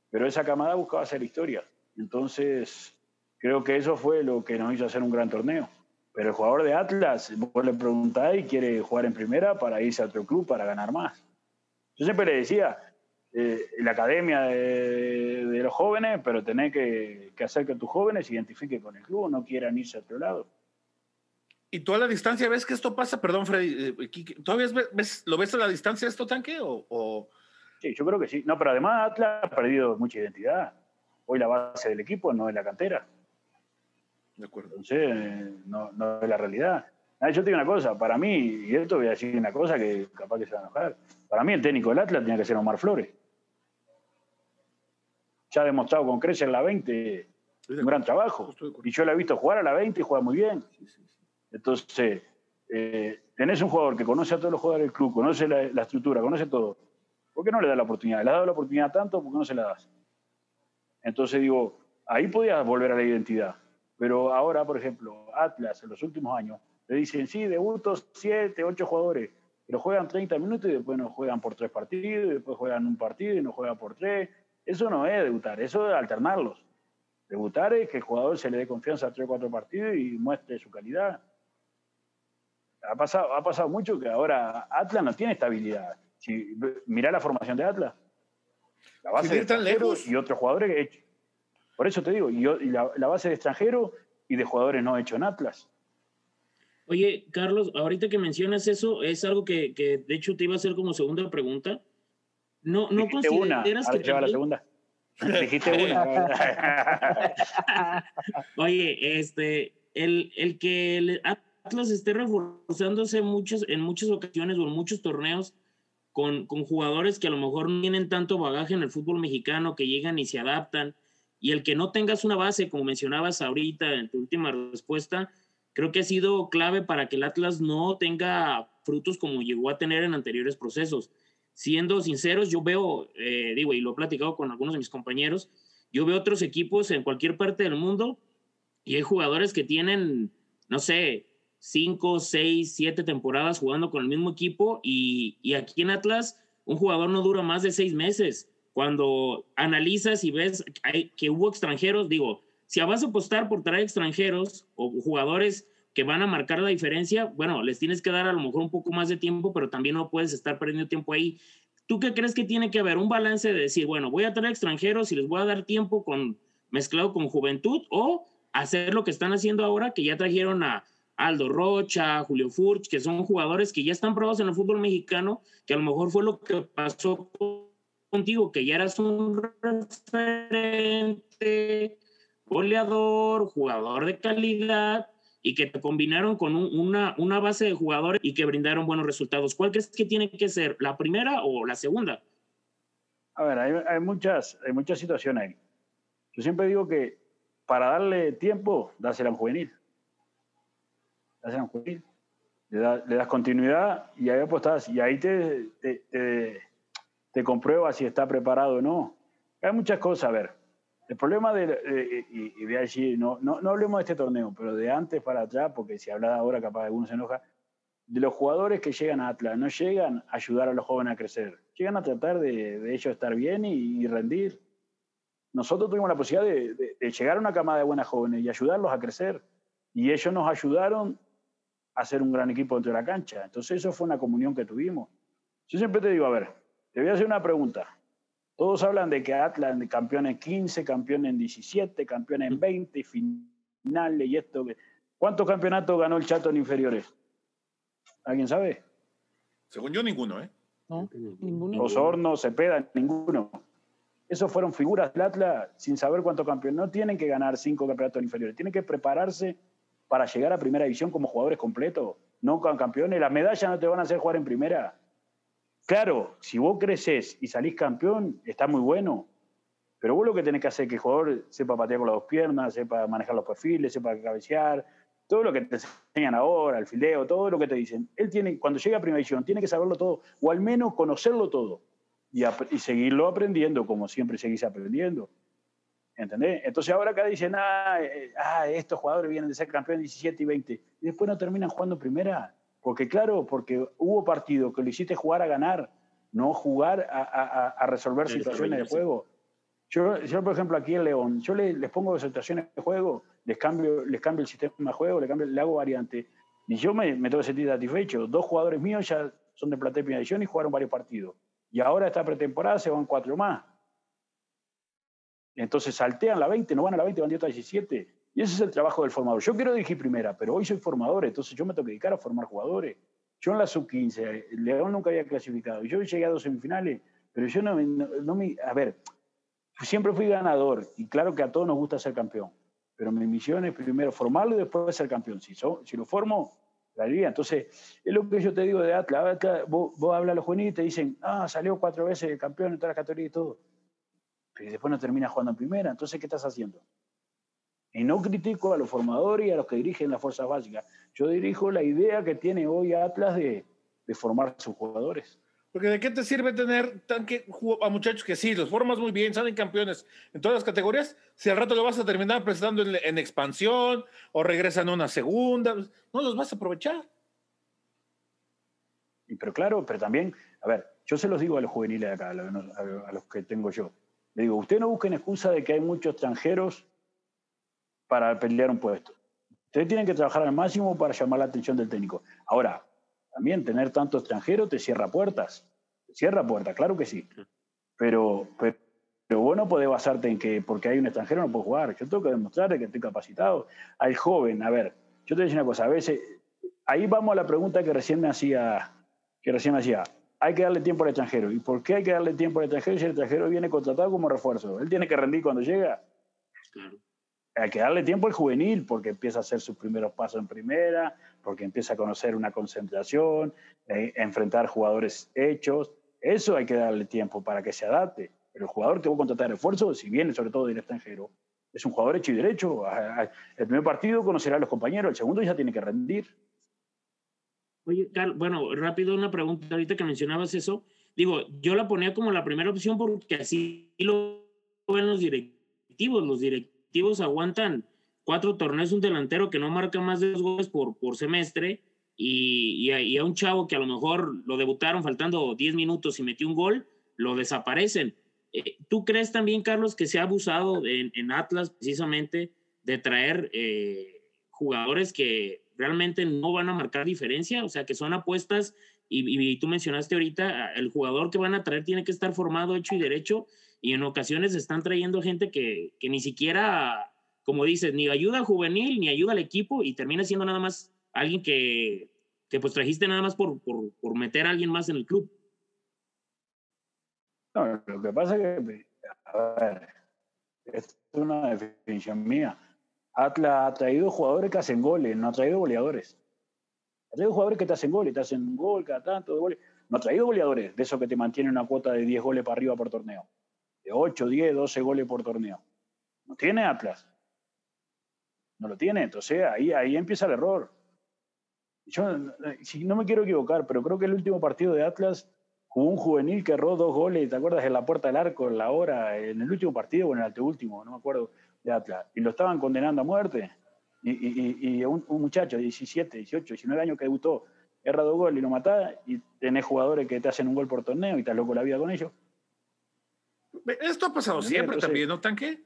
S2: pero esa camada buscaba hacer historia. Entonces, creo que eso fue lo que nos hizo hacer un gran torneo. Pero el jugador de Atlas, vos le preguntáis, quiere jugar en primera para irse a otro club para ganar más. Yo siempre le decía, eh, la academia de, los jóvenes, pero tenés que, hacer que tus jóvenes se identifiquen con el club, no quieran irse a otro lado.
S1: ¿Y tú a la distancia ves que esto pasa? Perdón, Freddy, eh, ¿todavía ves, lo ves a la distancia esto, Tanque? O,
S2: Sí, yo creo que sí. No, pero además Atlas ha perdido mucha identidad. Hoy la base del equipo no es la cantera.
S1: De acuerdo.
S2: Entonces, no, no es la realidad. Ah, yo te digo una cosa, para mí, y esto voy a decir una cosa que capaz que se va a enojar, para mí el técnico del Atlas tenía que ser Omar Flores. Ya ha demostrado con Crecer la 20 un gran trabajo. Y yo lo he visto jugar a la 20 y juega muy bien. Entonces, eh, tenés un jugador que conoce a todos los jugadores del club, conoce la, la, estructura, conoce todo. ¿Por qué no le das la oportunidad? Le has dado la oportunidad tanto, ¿por qué no se la das? Entonces digo, ahí podías volver a la identidad. Pero ahora, por ejemplo, Atlas en los últimos años le dicen, sí, debutos siete, ocho jugadores, pero juegan 30 minutos y después no juegan por tres partidos, y después juegan un partido y no juegan por tres. Eso no es debutar, eso es alternarlos. Debutar es que el jugador se le dé confianza a tres o cuatro partidos y muestre su calidad. Ha pasado, ha pasado mucho que ahora Atlas no tiene estabilidad. Si, mirá la formación de Atlas. La base de extranjeros y otros jugadores que Por eso te digo, y, la, la, base de extranjeros y de jugadores no hechos en Atlas.
S6: Oye, Carlos, ahorita que mencionas eso, es algo que, que de hecho te iba a hacer como segunda pregunta. ¿No, no consideras
S2: una, que... También... la segunda. Dijiste una. *laughs*
S6: Oye, este, el, el que el Atlas esté reforzándose muchos, en muchas ocasiones o en muchos torneos con, con jugadores que a lo mejor no tienen tanto bagaje en el fútbol mexicano, que llegan y se adaptan, y el que no tengas una base, como mencionabas ahorita en tu última respuesta, creo que ha sido clave para que el Atlas no tenga frutos como llegó a tener en anteriores procesos. Siendo sinceros, yo veo, eh, digo, y lo he platicado con algunos de mis compañeros, yo veo otros equipos en cualquier parte del mundo y hay jugadores que tienen, no sé, cinco, seis, siete temporadas jugando con el mismo equipo y, y aquí en Atlas un jugador no dura más de seis meses. Cuando analizas y ves que hubo extranjeros, digo, si vas a apostar por traer extranjeros o jugadores que van a marcar la diferencia, bueno, les tienes que dar a lo mejor un poco más de tiempo, pero también no puedes estar perdiendo tiempo ahí. ¿Tú qué crees que tiene que haber? Un balance de decir, bueno, voy a traer extranjeros y les voy a dar tiempo con mezclado con juventud o hacer lo que están haciendo ahora, que ya trajeron a Aldo Rocha, Julio Furch, que son jugadores que ya están probados en el fútbol mexicano, que a lo mejor fue lo que pasó contigo, que ya eras un referente, goleador, jugador de calidad y que te combinaron con una, base de jugadores y que brindaron buenos resultados. ¿Cuál crees que tiene que ser, la primera o la segunda?
S2: A ver, hay, hay muchas, hay muchas situaciones ahí. Yo siempre digo que para darle tiempo, dásela a un juvenil. A un juvenil. Le, le, das continuidad y ahí apostas y ahí te, te, te, te compruebas si está preparado o no. Hay muchas cosas, a ver el problema de, y, voy a decir, no, no, no, hablemos de este torneo, pero de antes para atrás, porque si habla ahora capaz algunos se enoja, de los jugadores que llegan a Atlas, no llegan a ayudar a los jóvenes a crecer, llegan a tratar de, de ellos estar bien y, rendir. Nosotros tuvimos la posibilidad de, de, llegar a una camada de buenas jóvenes y ayudarlos a crecer. Y ellos nos ayudaron a ser un gran equipo dentro de la cancha. Entonces eso fue una comunión que tuvimos. Yo siempre te digo, a ver, te voy a hacer una pregunta. Todos hablan de que Atlas campeón en 15, campeón en 17, campeón en 20, finales y esto. ¿Cuántos campeonatos ganó el Chato en inferiores? ¿Alguien sabe?
S1: Según yo, ninguno, ¿eh?
S5: No, ninguno.
S2: Los Hornos, Cepeda, ninguno. esos fueron figuras del Atlas sin saber cuánto campeón. No tienen que ganar cinco campeonatos inferiores, tienen que prepararse para llegar a primera división como jugadores completos, no como campeones. Las medallas no te van a hacer jugar en primera. Claro, si vos creces y salís campeón, está muy bueno. Pero vos lo que tenés que hacer es que el jugador sepa patear con las dos piernas, sepa manejar los perfiles, sepa cabecear, todo lo que te enseñan ahora, el fildeo, todo lo que te dicen. Él tiene, cuando llega a primera división, tiene que saberlo todo, o al menos conocerlo todo, y, y seguirlo aprendiendo como siempre seguís aprendiendo. ¿Entendés? Entonces ahora acá dicen, ah, eh, ah, estos jugadores vienen de ser campeones 17 y 20, y después no terminan jugando primera. Porque claro, porque hubo partido que lo hiciste jugar a ganar, no jugar a, a, a resolver situaciones de juego. Yo, yo, por ejemplo, aquí en León, yo les, les pongo situaciones de juego, les cambio, les cambio el sistema de juego, les, cambio, le hago variante. Y yo me, me tengo que sentir satisfecho. Dos jugadores míos ya son de primera edición y jugaron varios partidos. Y ahora esta pretemporada se van cuatro más. Entonces saltean la 20, no van a la 20, van a 17. Y ese es el trabajo del formador. Yo quiero dirigir primera, pero hoy soy formador, entonces yo me tengo que dedicar a formar jugadores. Yo en la sub-15, León nunca había clasificado. Yo llegué a dos semifinales, pero yo no, no, no me... A ver, siempre fui ganador y claro que a todos nos gusta ser campeón, pero mi misión es primero formarlo y después ser campeón. Si, so, si lo formo, la haría. Entonces, es lo que yo te digo de Atlas. Atlas vos, vos, hablas a los juveniles y te dicen, ah, salió cuatro veces campeón en todas las categorías y todo pero después no termina jugando en primera. Entonces, ¿qué estás haciendo? Y no critico a los formadores y a los que dirigen las fuerzas básicas. Yo dirijo la idea que tiene hoy Atlas de, de formar sus jugadores.
S1: Porque ¿de qué te sirve tener tanque a muchachos que sí, los formas muy bien, salen campeones en todas las categorías, si al rato lo vas a terminar presentando en, en expansión o regresan a una segunda, no los vas a aprovechar.
S2: Y, pero claro, pero también, a ver, yo se los digo a los juveniles de acá, a los que tengo yo. Le digo, usted no busquen excusa de que hay muchos extranjeros para pelear un puesto. Ustedes tienen que trabajar al máximo para llamar la atención del técnico. Ahora, también tener tanto extranjero te cierra puertas. Te cierra puertas, claro que sí. Pero, pero, pero vos no podés basarte en que porque hay un extranjero no puedo jugar. Yo tengo que demostrarle que estoy capacitado. Al joven, a ver, yo te voy a decir una cosa, a veces, ahí vamos a la pregunta que recién me hacía, que recién me hacía hay que darle tiempo al extranjero. ¿Y por qué hay que darle tiempo al extranjero si el extranjero viene contratado como refuerzo? Él tiene que rendir cuando llega. Claro. Hay que darle tiempo al juvenil porque empieza a hacer sus primeros pasos en primera, porque empieza a conocer una concentración, eh, enfrentar jugadores hechos. Eso hay que darle tiempo para que se adapte. Pero el jugador que va a contratar refuerzo, si viene sobre todo del extranjero, es un jugador hecho y derecho. El primer partido conocerá a los compañeros, el segundo ya tiene que rendir.
S6: Oye, Carl, bueno, rápido una pregunta ahorita que mencionabas eso. Digo, yo la ponía como la primera opción porque así lo ven los directivos. Los directivos aguantan cuatro torneos, un delantero que no marca más de dos goles por, semestre y, a, un chavo que a lo mejor lo debutaron faltando 10 minutos y metió un gol, lo desaparecen. Eh, ¿Tú crees también, Carlos, que se ha abusado en, en Atlas precisamente de traer eh, jugadores que realmente no van a marcar diferencia, o sea, que son apuestas y, tú mencionaste ahorita, el jugador que van a traer tiene que estar formado, hecho y derecho, y en ocasiones están trayendo gente que, que ni siquiera, como dices, ni ayuda juvenil, ni ayuda al equipo, y termina siendo nada más alguien que, que pues trajiste nada más por, por, por meter a alguien más en el club.
S2: No, lo que pasa es que, a ver, es una definición mía Atlas ha traído jugadores que hacen goles, no ha traído goleadores. Ha traído jugadores que te hacen goles, te hacen un gol cada tanto de goles. No ha traído goleadores, de esos que te mantienen una cuota de 10 goles para arriba por torneo. De 8, 10, 12 goles por torneo. No tiene Atlas. No lo tiene, entonces ahí, ahí empieza el error. Yo si no me quiero equivocar, pero creo que el último partido de Atlas jugó un juvenil que erró dos goles, ¿te acuerdas? En la puerta del arco, en la hora, en el último partido o en el anteúltimo, no me acuerdo de Atlas y lo estaban condenando a muerte. Y, y, y un, un, muchacho de 17, 18, 19 años que debutó, erra dos goles y lo matás y tenés jugadores que te hacen un gol por torneo y estás loco la vida con ellos.
S1: Esto ha pasado siempre Entonces, también, ¿no, Tanque?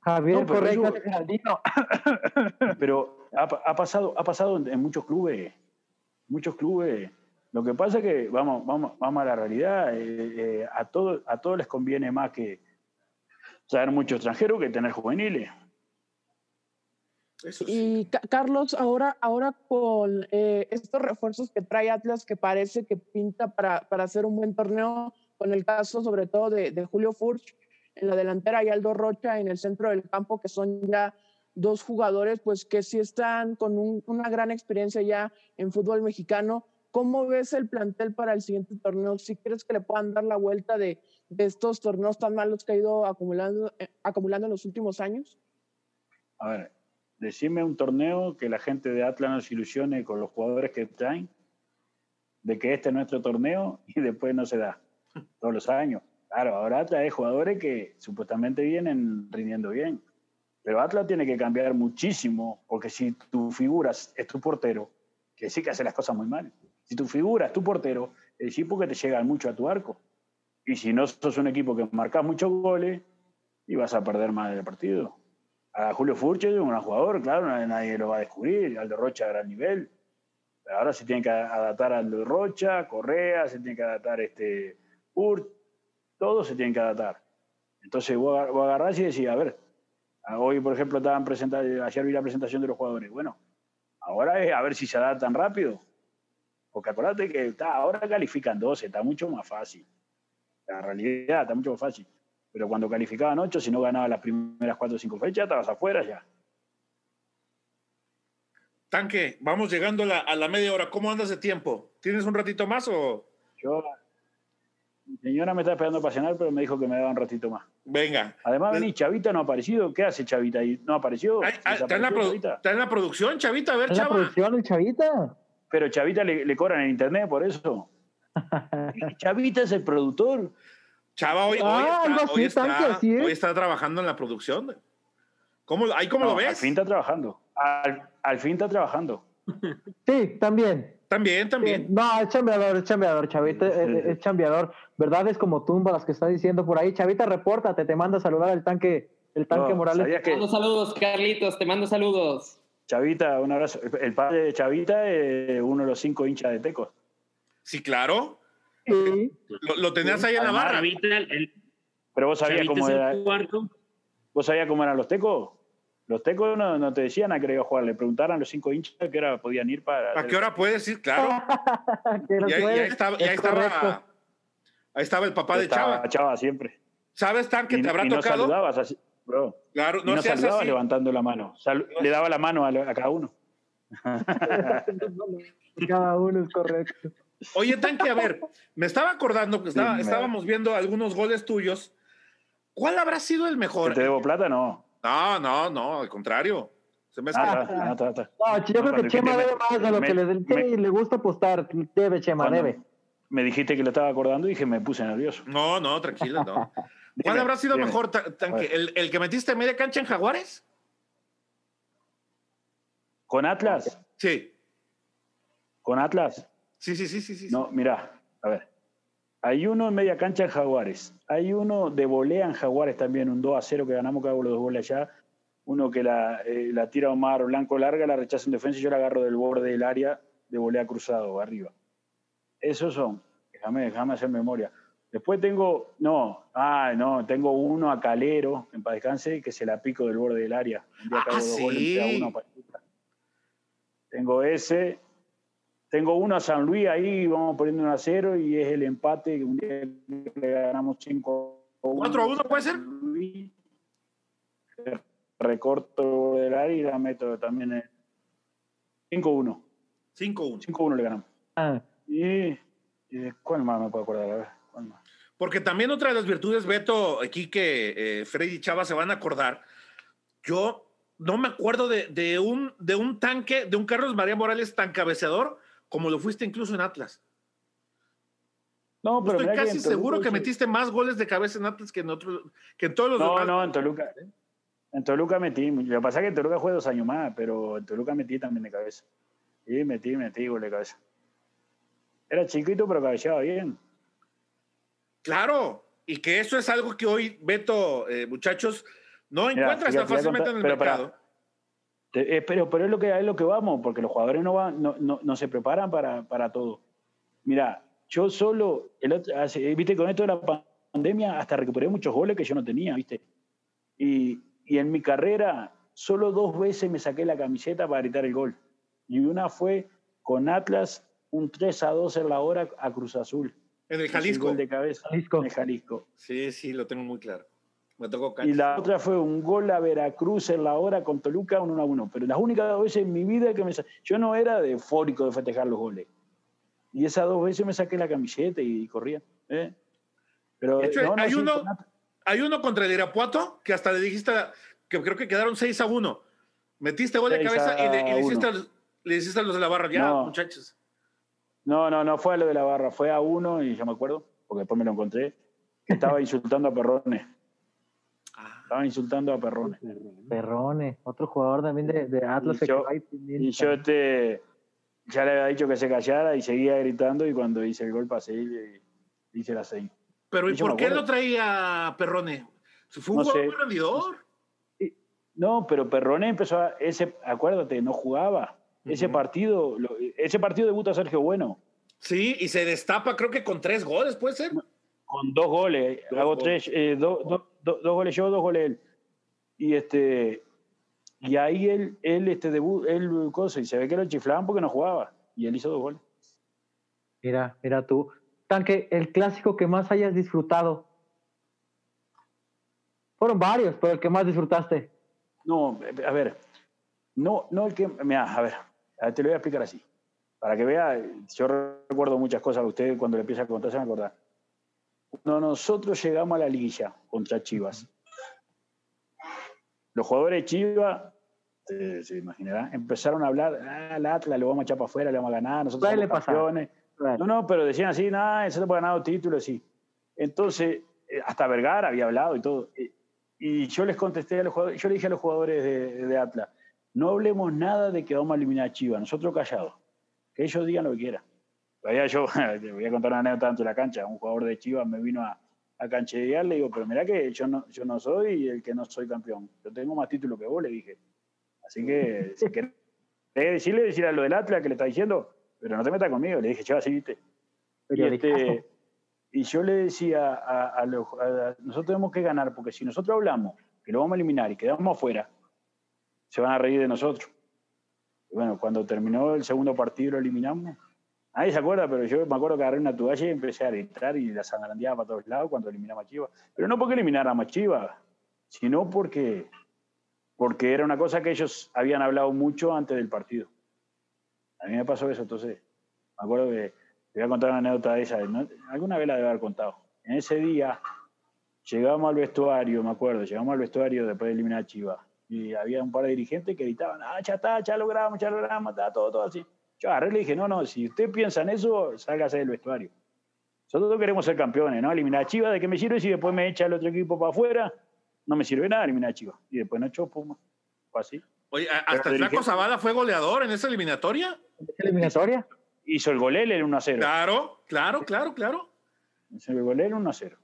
S3: Javier
S2: no, pero
S3: Correa
S2: eso, *laughs* Pero ha, ha, pasado, ha pasado en, en, muchos clubes. Muchos clubes. Lo que pasa es que, vamos, vamos, vamos a la realidad, eh, eh, a, todo, a todos les conviene más que, traer mucho extranjero que tener juveniles.
S5: Sí. Y Carlos, ahora, ahora con eh, estos refuerzos que trae Atlas, que parece que pinta para, para hacer un buen torneo, con el caso sobre todo de, de Julio Furch en la delantera y Aldo Rocha en el centro del campo, que son ya dos jugadores pues que sí están con una gran experiencia ya en fútbol mexicano. ¿Cómo ves el plantel para el siguiente torneo? ¿Si crees que le puedan dar la vuelta de, de estos torneos tan malos que ha ido acumulando, eh, acumulando en los últimos años?
S2: A ver, decime un torneo que la gente de Atlas nos ilusione con los jugadores que traen, de que este es nuestro torneo y después no se da *laughs* todos los años. Claro, ahora Atlas hay jugadores que supuestamente vienen rindiendo bien. Pero Atlas tiene que cambiar muchísimo, porque si tu figura es tu portero, que sí que hace las cosas muy mal. Si tu figura es tu portero, es decir porque te llegan mucho a tu arco. Y si no sos un equipo que marcas muchos goles, y vas a perder más del partido. Julio Furche es un jugador, claro, nadie lo va a descubrir. Aldo Rocha a gran nivel. Ahora se tiene que adaptar a Aldo Rocha, Correa, se tiene que adaptar este Furch, todos se tienen que adaptar. Entonces vos, y decís, a ver, Hoy, por ejemplo, estaban presentando, ayer vi la presentación de los jugadores. Bueno, ahora es a ver si se adaptan rápido. Porque acuérdate que está, ahora califican 12, está mucho más fácil. La realidad está mucho más fácil. Pero cuando calificaban 8, si no ganabas las primeras 4 o 5 fechas, estabas afuera ya.
S1: Tanque, vamos llegando a la, a la media hora. ¿Cómo andas de tiempo? ¿Tienes un ratito más o...?
S2: Yo mi señora me está esperando para cenar, pero me dijo que me daba un ratito más.
S1: Venga.
S2: Además, vení, Chavita no ha aparecido. ¿Qué hace Chavita ahí? ¿No apareció?
S1: ¿Está, en la ¿Está en la producción, Chavita? A ver,
S3: ¿Está en la producción Chavita?
S2: Pero Chavita le, le cobran en internet por eso. *laughs* Chavita es el productor.
S1: Chava, hoy, ah, hoy, está, hoy, está, trabajando en la producción. ¿Cómo, ¿Ahí cómo lo ves?
S2: Al fin está trabajando. Al, al fin está trabajando.
S3: Sí, también.
S1: También, también.
S3: No, es chambeador, es chambeador, Chavita, es, chambeador. ¿Verdad? Es como tumba las que está diciendo por ahí. Chavita, repórtate, te manda a saludar al tanque, el tanque Morales.
S7: Te mando saludos, Carlitos, te mando saludos.
S2: Chavita, un abrazo. El padre de Chavita es uno de los cinco hinchas de Tecos.
S1: Sí, claro. Sí. Lo, tenías ahí en la barra.
S2: Pero vos sabías cómo era. ¿Vos sabías cómo eran los Tecos? Los tecos no, te decían a qué iba a jugar, le preguntaron a los cinco hinchas a qué hora podían ir para.
S1: ¿A qué hora puedes ir? Claro. *laughs* y ahí, estaba, ahí, estaba, el papá de Chava.
S2: Chava siempre.
S1: ¿Sabes, Tan, que te habrá tocado?
S2: No saludabas así, bro.
S1: Claro,
S2: no, no saludabas levantando la mano. le daba la mano a, cada uno. *laughs*
S3: cada uno es correcto.
S1: Oye, Tanque, a ver, me estaba acordando que estábamos viendo algunos goles tuyos. ¿Cuál habrá sido el mejor?
S2: te debo plata? No.
S1: No, no, no, al contrario. Se me
S3: ah, no, yo creo que Chema debe más de lo que le, le gusta apostar. Debe, Chema, debe.
S2: Me dijiste que lo estaba acordando y dije, me puse nervioso.
S1: No, no, tranquilo, no. *laughs* ¿Cuál habrá sido mejor tanque? ¿El, ¿El, que metiste media cancha en Jaguares?
S2: ¿Con Atlas?
S1: Sí.
S2: ¿Con Atlas?
S1: Sí, sí, sí, sí. sí
S2: no, mira, a ver. Hay uno en media cancha en Jaguares. Hay uno de volea en Jaguares también, un 2 a 0 que ganamos cada uno de los dos goles allá. Uno que la, eh, la tira Omar Blanco larga, la rechaza en defensa y yo la agarro del borde del área de volea cruzado arriba. Esos son. Déjame, déjame hacer memoria. Después tengo, no, ah, no, tengo uno a Calero, en paz descanse, que se la pico del borde del área. Un día
S1: ah, sí. uno
S2: Tengo ese, tengo uno a San Luis ahí, vamos poniendo un a cero y es el empate. Un día le ganamos 5
S1: ¿4 a 1 puede ser?
S2: Recorto del área y la meto también 5-1.
S1: 5-1.
S2: 5-1 le ganamos. Ah. Y, y, ¿cuál más me puedo acordar? A ver, ¿cuál más?
S1: Porque también otra de las virtudes, Beto, aquí que eh, Freddy y Chava se van a acordar. Yo no me acuerdo de, de, un, de un tanque, de un Carlos María Morales tan cabeceador como lo fuiste incluso en Atlas.
S2: No, pero
S1: estoy casi seguro que metiste más goles de cabeza en Atlas que en, otro, que en todos los
S2: No, no, en Toluca. En Toluca metí. Lo que pasa es que en Toluca jugué dos años más, pero en Toluca metí también de cabeza. Sí, metí, metí gol de cabeza. Era chiquito, pero cabeceaba bien.
S1: Claro, y que eso es algo que hoy, Beto, eh, muchachos, no encuentras tan fácilmente en el mercado.
S2: Eh, pero, pero es lo que es lo que vamos, porque los jugadores no, van, no, no, no se preparan para, para todo. Mira, yo solo, el viste, con esto de la pandemia, hasta recuperé muchos goles que yo no tenía, viste. Y, y en mi carrera, solo dos veces me saqué la camiseta para gritar el gol. Y una fue con Atlas, un 3 a 2 en la hora a Cruz Azul.
S1: En el Jalisco.
S2: de cabeza.
S3: Jalisco.
S2: En el Jalisco.
S1: Sí, sí, lo tengo muy claro. Me tocó
S2: Y la otra fue un gol a Veracruz en la hora con Toluca, un 1 a 1. Pero las únicas dos veces en mi vida que me sa- Yo no era de eufórico de festejar los goles. Y esas dos veces me saqué la camiseta y, corría. ¿eh? Pero,
S1: De hecho,
S2: no, no,
S1: hay
S2: sí,
S1: uno- Hay uno contra el Irapuato que hasta le dijiste que creo que quedaron 6 a 1. Metiste gol de
S2: 6
S1: cabeza y le, y le hiciste,
S2: 1.
S1: al- le hiciste a los de la barra. Ya,
S2: No.
S1: muchachos.
S2: No, no, no fue a lo de la barra, fue a uno, y yo me acuerdo, porque después me lo encontré, que estaba *laughs* insultando a Perrones.
S1: Ah,
S2: Estaba insultando a Perrones.
S3: Perrone, otro jugador también de, de Atlas.
S2: Y
S3: que
S2: yo-. Y yo te, ya le había dicho que se callara y seguía gritando y cuando hice el gol pasé y le hice la seña.
S1: Pero ¿y por qué lo traía Perrone? Fue un
S2: No
S1: jugador
S2: sé. No, pero Perrones empezó a, ese, acuérdate, no jugaba. Ese partido, lo- ese partido debuta Sergio Bueno,
S1: Sí, y se destapa creo que con tres goles, ¿puede ser?
S2: con dos goles,
S1: Dos
S2: hago
S1: goles.
S2: tres, eh, do- do- do- dos goles yo, dos goles él. Y este, y ahí él, él este debut, él cosa, y se ve que lo chiflaban porque no jugaba. Y él hizo dos goles.
S3: Mira, mira tú. Tanque, el clásico que más hayas disfrutado. Fueron varios, pero el que más disfrutaste.
S2: No, a ver, no, no el que, mira, a ver, te lo voy a explicar así. Para que vea, yo recuerdo muchas cosas a usted cuando le empieza a contar, se me acordar. Cuando nosotros llegamos a la liguilla contra Chivas, los jugadores de Chivas, eh, se imaginarán, empezaron a hablar, ah, el Atlas lo vamos a echar para afuera, le vamos a ganar, nosotros somos campeones. No, no, pero decían así, nada, ese no ha ganado títulos, sí. Entonces, eh, hasta Vergara había hablado y todo. Y yo les contesté a los jugadores, yo le dije a los jugadores de, de Atlas, no hablemos nada de que vamos a eliminar a Chivas, nosotros callados. Que ellos digan lo que quieran. Todavía yo, *laughs* te voy a contar una anécdota dentro de la cancha, un jugador de Chivas me vino a, a cancherear, le digo, pero mira que yo no, yo no soy el que no soy campeón, yo tengo más títulos que vos, le dije. Así que, *laughs* si querés decirle, decirle a lo del Atlas que le está diciendo, pero no te metas conmigo, le dije, yo así, viste. Y, este, y yo le decía a, a los, a- nosotros tenemos que ganar, porque si nosotros hablamos que lo vamos a eliminar y quedamos afuera, se van a reír de nosotros. Bueno, cuando terminó el segundo partido lo eliminamos, nadie se acuerda, pero yo me acuerdo que agarré una toalla y empecé a gritar y la sangrandeaba para todos lados cuando eliminamos Chivas. Pero no porque elimináramos Chivas, sino porque, porque era una cosa que ellos habían hablado mucho antes del partido. A mí me pasó eso, entonces me acuerdo que te voy a contar una anécdota de esa. ¿no? Alguna vez la debe haber contado. En ese día llegamos al vestuario, me acuerdo, llegamos al vestuario después de eliminar a Chivas. Y había un par de dirigentes que gritaban, ah, ya está, ya logramos, ya logramos, está todo, todo así. Yo agarré y le dije, no, no, si usted piensa en eso, sálgase del vestuario. Nosotros queremos ser campeones, ¿no? Eliminar a Chivas, ¿de qué me sirve si después me echa el otro equipo para afuera? No me sirve nada eliminar a Chivas. Y después no echó Puma. Fue así.
S1: Oye, hasta
S2: Pero
S1: el Flaco Zavala fue goleador en esa eliminatoria.
S3: eliminatoria.
S2: Hizo el golel el 1 a 0.
S1: Claro, claro, claro, claro.
S2: Hizo el golel 1 a 0.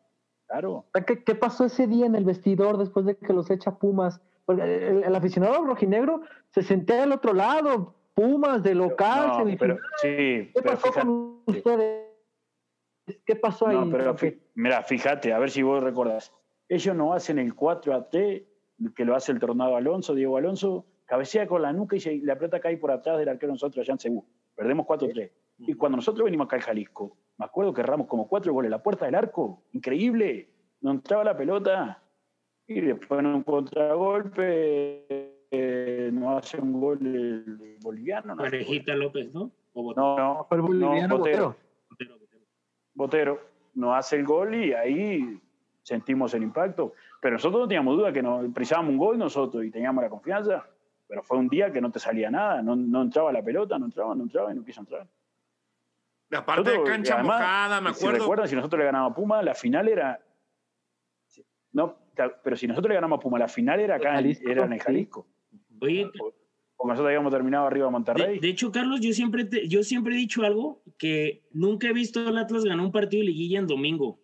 S2: Claro.
S3: ¿Qué, qué pasó ese día en el vestidor después de que los echa Pumas? Porque el, el aficionado rojinegro se sentía al otro lado, Pumas de local,
S2: No,
S3: semifinal.
S2: pero, sí,
S3: ¿Qué
S2: pero
S3: pasó
S2: fíjate.
S3: con ustedes? ¿Qué pasó ahí?
S2: No, pero fi- mira, fíjate, a ver si vos recordás. Ellos no hacen el 4 a 3, que lo hace el Tornado Alonso, Diego Alonso, cabecea con la nuca y la pelota cae por atrás del arquero nosotros allá en Cebú. Perdemos 4 a 3. Y cuando nosotros venimos acá al Jalisco, me acuerdo que erramos como cuatro goles, la puerta del arco, increíble, no entraba la pelota. Y después en un contragolpe eh, nos hace un gol el boliviano. No.
S6: Parejita López, ¿no? O
S2: no, no,
S3: Fue el boliviano
S2: no, Botero.
S3: Botero.
S6: Botero,
S2: nos hace el gol y ahí sentimos el impacto. Pero nosotros no teníamos duda que nos precisábamos un gol nosotros y teníamos la confianza. Pero fue un día que no te salía nada, no, no entraba la pelota, no entraba, no entraba y no quiso entrar.
S1: Aparte de
S2: Nosotros,
S1: cancha
S2: además,
S1: mojada, me
S2: Si
S1: acuerdo.
S2: recuerdan, si nosotros le ganábamos a Puma, la final era. No, pero si nosotros le ganamos a Puma, la final era acá, en,
S3: Jalisco,
S2: era en el
S3: sí.
S2: Jalisco.
S6: Oye,
S2: Porque nosotros habíamos terminado arriba a
S6: de,
S2: Monterrey.
S6: de hecho, Carlos, yo siempre, te- yo siempre he dicho algo que nunca he visto al Atlas ganar un partido de liguilla en domingo.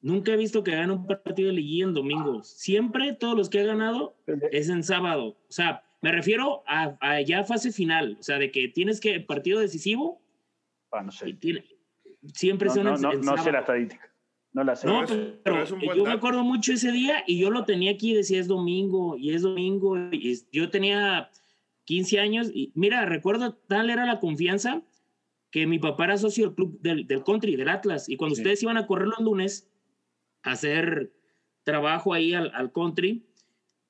S6: Nunca he visto que gane un partido de liguilla en domingo. Siempre todos los que ha ganado es en sábado. O sea, me refiero a, a ya fase final. O sea, de que tienes que partido decisivo
S2: Ah, no
S6: y
S2: sé.
S6: tiene, siempre
S2: No,
S6: son
S2: no,
S6: en,
S2: no-
S6: en
S2: no sé la estadística. No la sé.
S6: No,
S1: Pero
S6: pero,
S1: es un buen
S6: yo me
S1: dato.
S6: acuerdo mucho ese día y yo lo tenía aquí, decía es domingo y es domingo. Y es- yo tenía 15 años y mira, recuerdo tal era la confianza que mi papá era socio del club del, del country, del Atlas, y cuando ustedes iban a correr los lunes a hacer trabajo ahí al, al country,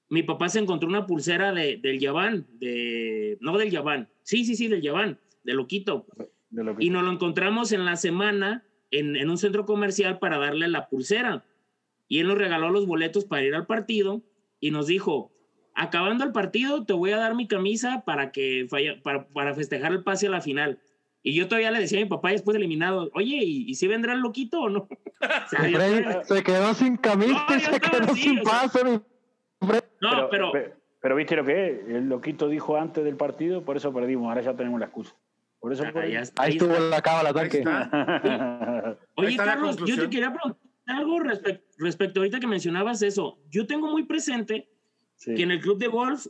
S6: mi papá se encontró una pulsera de, del Yaván, de, no del Yaván, sí, sí, sí, del Yaván, de Loquito.
S2: de lo que-
S6: Y nos lo encontramos en la semana en, en un centro comercial para darle la pulsera. Y él nos regaló los boletos para ir al partido y nos dijo, acabando el partido te voy a dar mi camisa para, que falla- para, para festejar el pase a la final. Y yo todavía le decía a mi papá después de eliminado, oye, ¿y, y si vendrá el loquito o no? *laughs* O sea, yo
S3: se quedó sin camisa
S6: No,
S3: y
S6: yo
S3: se quedó
S6: así,
S3: sin
S6: sea.
S3: pase. mi Freddy.
S6: no, pero,
S2: pe- pero viste lo que es, el loquito dijo antes del partido, por eso perdimos, ahora ya tenemos la excusa. Por eso
S6: Ah,
S2: por
S6: ya
S2: ahí.
S3: Ahí
S6: ahí
S3: estuvo la cábala,
S1: está. *laughs*
S6: Oye,
S1: la
S6: Carlos, yo te quería preguntar algo respec- respecto ahorita que mencionabas eso. Yo tengo muy presente
S2: Sí.
S6: que en el club de golf,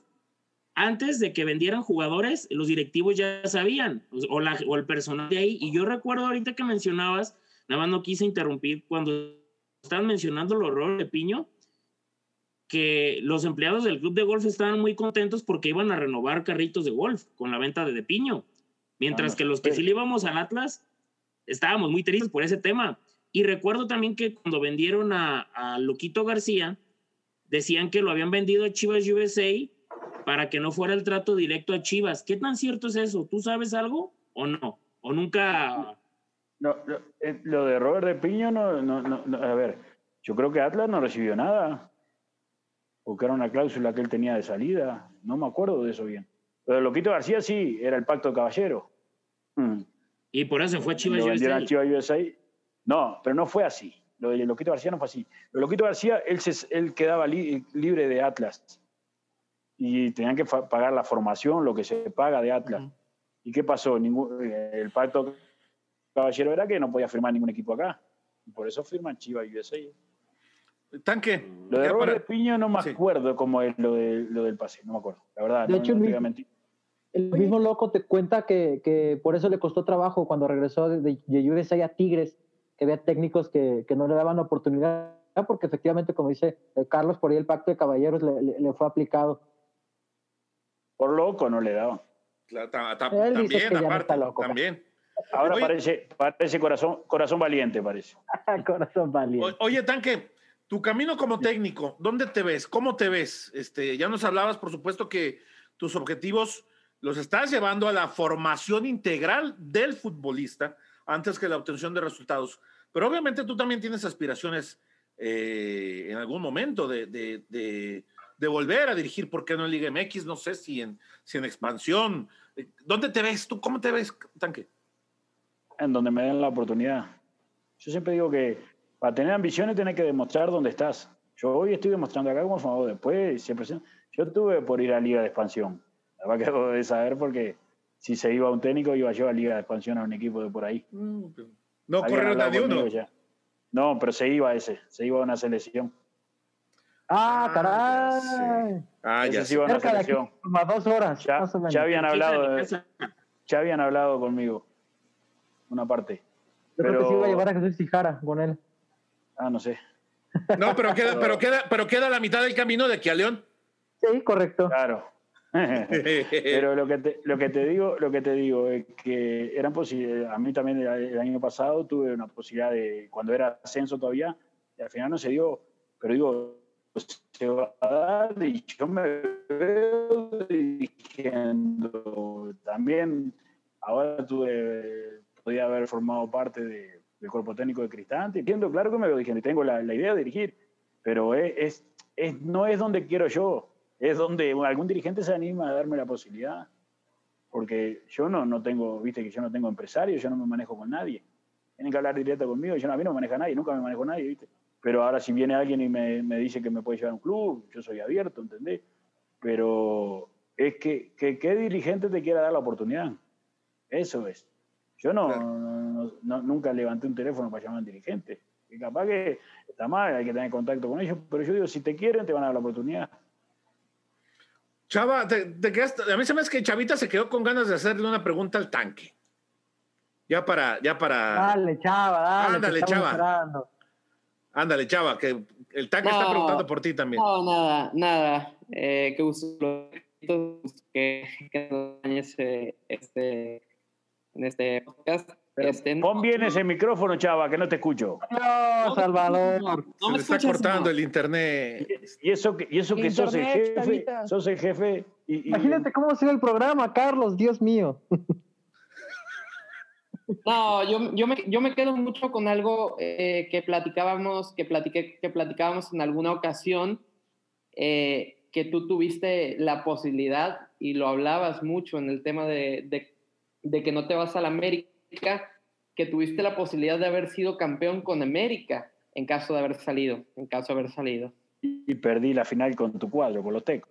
S6: antes de que vendieran jugadores, los directivos ya sabían, o, la- o el personal de ahí. Y yo recuerdo ahorita que mencionabas, nada más no quise interrumpir, cuando estaban mencionando los errores de Piño, que los empleados del club de golf estaban muy contentos porque iban a renovar carritos de golf con la venta de, de Piño. Mientras
S2: Ah,
S6: que los que sí le íbamos al Atlas, estábamos muy tristes por ese tema. Y recuerdo también que cuando vendieron a, a Loquito García, decían que lo habían vendido a Chivas USA para que no fuera el trato directo a Chivas. ¿Qué tan cierto es eso? ¿Tú sabes algo o no? ¿O nunca?
S2: No, lo, eh, lo de Robert de Piño, no, no, no, no, a ver, yo creo que Atlas no recibió nada, porque era una cláusula que él tenía de salida, no me acuerdo de eso bien. Lo de Loquito García sí, era el pacto de caballero. Mm.
S6: Y por eso fue a Chivas USA.
S2: Chivas USA. No, pero no fue así. Lo de Loquito García no fue así. Lo de Loquito García, él, se, él quedaba li- libre de Atlas. Y tenían que fa- pagar la formación, lo que se paga de Atlas. ¿Y qué pasó? Ningún, eh, el pacto caballero era que no podía firmar ningún equipo acá. Y por eso firman Chivas USA.
S1: Tanque.
S2: Lo de Robert
S1: para-
S2: no me
S1: Sí.
S2: acuerdo cómo es lo, de, lo del pase, no me acuerdo. La verdad,
S3: De
S2: no,
S3: hecho,
S2: no te
S3: El mismo loco te cuenta que, que por eso le costó trabajo cuando regresó de, de, USA a Tigres, que había técnicos que, que no le daban oportunidad, porque efectivamente, como dice eh, Carlos, por ahí el pacto de caballeros le, le- le fue aplicado.
S2: Por loco no le daban.
S1: Claro, ta- ta-
S3: Él dice
S1: también,
S3: que ya no
S1: aparte,
S3: está loco.
S1: también.
S2: Ahora
S1: Oye.
S2: parece, parece corazón, corazón valiente, parece. *laughs*
S3: Corazón valiente.
S1: Oye, Tanque, tu camino como técnico, ¿dónde te ves? ¿Cómo te ves? Este, ya nos hablabas, por supuesto, que tus objetivos los estás llevando a la formación integral del futbolista antes que la obtención de resultados. Pero obviamente tú también tienes aspiraciones eh, en algún momento de, de- de- de volver a dirigir, ¿por qué no en Liga MX? No sé si en, si en expansión. Eh, ¿Dónde te ves? ¿Tú cómo te ves, Tanque?
S2: en donde me den la oportunidad. Yo siempre digo que para tener ambiciones tienes que demostrar dónde estás. Yo hoy estoy demostrando acá como formador, después siempre yo tuve por ir a Liga de Expansión. La verdad que debo de saber porque si se iba un técnico iba yo a Liga de Expansión a un equipo de por ahí.
S1: No
S2: Habían
S1: corrieron nadie uno.
S2: ya. No, pero se iba ese, se iba a una selección.
S3: Ah,
S1: Ah,
S3: caray.
S1: Ah, ya sé.
S2: iba a una
S3: Cerca de aquí,
S2: selección.
S3: a dos horas.
S2: Ya,
S3: más o menos.
S2: ya habían hablado, de- ya habían hablado conmigo. Una parte.
S3: Yo creo que
S2: pero-
S3: se iba a llevar a Jesús Tijara con él.
S2: Ah, no sé.
S1: No, pero queda, *laughs* pero queda, pero queda la mitad del camino de aquí a León.
S3: Sí, correcto.
S2: Claro. Pero lo que te, lo que te digo, lo que te digo es que eran. A mí también el año pasado tuve una posibilidad de cuando era ascenso todavía y al final no se dio. Pero digo se va a dar y yo me veo dirigiendo. También ahora tuve podía haber formado parte de- del cuerpo técnico de Cristante. Entiendo, claro que me veo dirigiendo y tengo la, la idea de dirigir, pero es, es, es- no es donde quiero yo, es donde algún dirigente se anima a darme la posibilidad. Porque yo no, no tengo, viste que yo no tengo empresario, yo no me manejo con nadie. Tienen que hablar directo conmigo, yo no, a mí no me maneja nadie, nunca me manejo nadie, viste. Pero ahora si viene alguien y me, me dice que me puede llevar a un club, yo soy abierto, ¿entendés? Pero es que, que qué dirigente te quiera dar la oportunidad. Eso es. Yo no,
S1: Claro.
S2: no- no- nunca levanté un teléfono para llamar a un dirigente. Y capaz que está mal, hay que tener contacto con ellos, pero yo digo, si te quieren, te van a dar la oportunidad.
S1: Chava, te, te quedaste- a mí se me hace que Chavita se quedó con ganas de hacerle una pregunta al tanque. Ya para, ya para.
S3: Dale, chava, dale.
S1: Ándale, chava.
S3: esperando.
S1: Ándale, Chava, que el tanque está preguntando por ti también.
S7: No, nada, nada. Eh, qué gusto que, que nos acompañes, eh, este, en este podcast. Este,
S2: pon bien ese micrófono, chava, que no te escucho.
S3: No, Salvador.
S1: Se me está cortando el internet.
S2: Y eso que, y eso que sos el jefe, sos el jefe. Y, y-
S3: Imagínate cómo sigue el programa, Carlos, Dios mío.
S7: No, yo, yo, me, yo me quedo mucho con algo eh, que platicábamos, que, platiqué, que platicábamos en alguna ocasión, eh, que tú tuviste la posibilidad y lo hablabas mucho en el tema de, de, de que no te vas a la América, que tuviste la posibilidad de haber sido campeón con América en caso de haber salido, en caso de haber salido.
S2: y perdí la final con tu cuadro, con los tecos.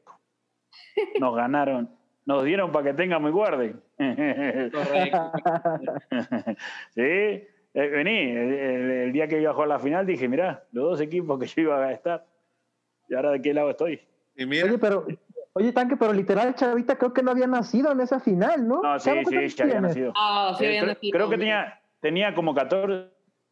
S2: Nos ganaron, nos dieron para que tengan y guarden.
S7: Correcto. *laughs*
S2: sí, eh, vení, el, el- día que viajó a la final dije, mirá, los dos equipos que yo iba a estar, y ahora de qué lado estoy.
S1: Y mira,
S3: Oye, pero, oye, Tanque, pero literal, Chavita creo que no había nacido en esa final, ¿no?
S2: No, sí, sí,
S3: ¿cuántos años
S2: ya había nacido.
S7: Ah, sí,
S2: Eh, creo,
S7: nacido.
S2: creo que tenía, tenía como 14,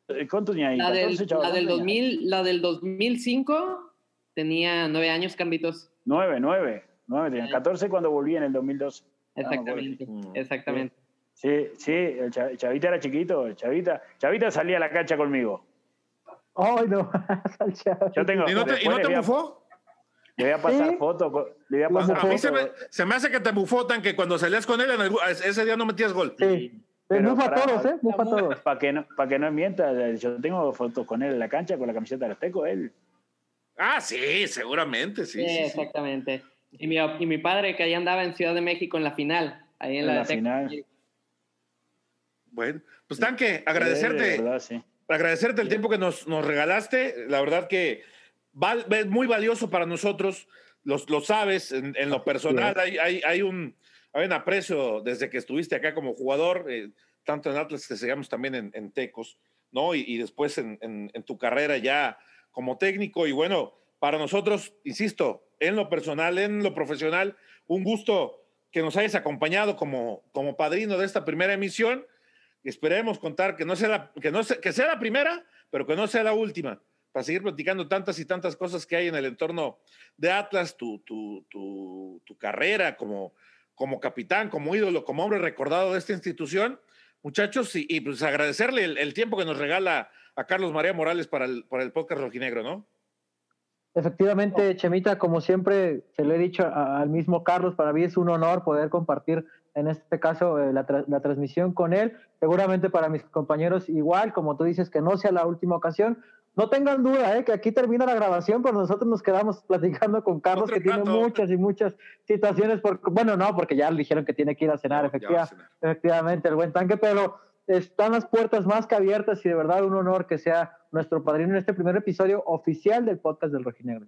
S2: eh, ¿cuánto tenía ahí?
S7: La del,
S2: 14, chaval,
S7: la del
S2: ¿cuánto tenía?
S7: 2000, la del 2005 tenía nueve años, Carlitos.
S2: 9, 9, 9, tenía
S7: Sí.
S2: 14 cuando volví en el 2012.
S7: Exactamente,
S1: Mm.
S7: exactamente.
S2: Sí, sí, el Cha- el Chavita era chiquito, el Chavita, Chavita salía a la cancha conmigo.
S3: Ay, no. *laughs* Al Chava.
S2: Yo tengo,
S1: ¿y no te, y no te bufó?
S2: Le voy a pasar
S3: Sí.
S2: fotos, le voy a
S3: Lo
S2: pasar
S1: A mí se me,
S2: fotos.
S1: se me hace que te bufó tan que cuando salías con él, en algún- ese día no metías gol.
S3: Sí.
S2: Pero
S3: Mufa a
S2: para-
S3: todos, ¿eh? Mufa a todos.
S2: Para que, no, para que no mienta, yo tengo fotos con él en la cancha con la camiseta de los tecos, él.
S1: Ah, sí, seguramente, sí.
S7: Sí,
S1: sí, sí.
S7: exactamente. Y mi, y mi padre que ahí andaba en Ciudad de México en la final, ahí en,
S2: En
S7: la,
S2: la final.
S1: Bueno, pues Tanque, agradecerte.
S2: de verdad, sí.
S1: agradecerte el tiempo que nos, nos regalaste. La verdad que val- es muy valioso para nosotros. Los, lo sabes, en, en lo personal hay, hay, hay un, hay un aprecio desde que estuviste acá como jugador, eh, tanto en Atlas que sigamos también en, en Tecos, ¿no? Y, y después en, en- tu carrera ya como técnico. Y bueno, para nosotros, insisto, en lo personal, en lo profesional, un gusto que nos hayas acompañado como, como padrino de esta primera emisión. Esperemos contar que no sea la, que no sea, que sea la primera, pero que no sea la última, para seguir platicando tantas y tantas cosas que hay en el entorno de Atlas, tu, carrera como, capitán, como ídolo, como hombre recordado de esta institución. Muchachos, y, pues agradecerle el, tiempo que nos regala a Carlos María Morales para el, para podcast rojinegro, ¿no?
S3: Efectivamente, Chemita, como siempre se lo he dicho al mismo Carlos, para mí es un honor poder compartir en este caso eh, la transmisión con él. Seguramente para mis compañeros igual, como tú dices, que no sea la última ocasión. No tengan duda, eh, que aquí termina la grabación, pero nosotros nos quedamos platicando con Carlos,
S1: Otro
S3: que tiene
S1: rato.
S3: muchas y muchas situaciones. Por, bueno, no, porque ya le dijeron que tiene que ir a cenar,
S1: Ya va a
S3: efectiva-
S1: cenar.
S3: efectivamente, el buen tanque, pero están las puertas más que abiertas y de verdad un honor que sea nuestro padrino en este primer episodio oficial del podcast del Rojinegro.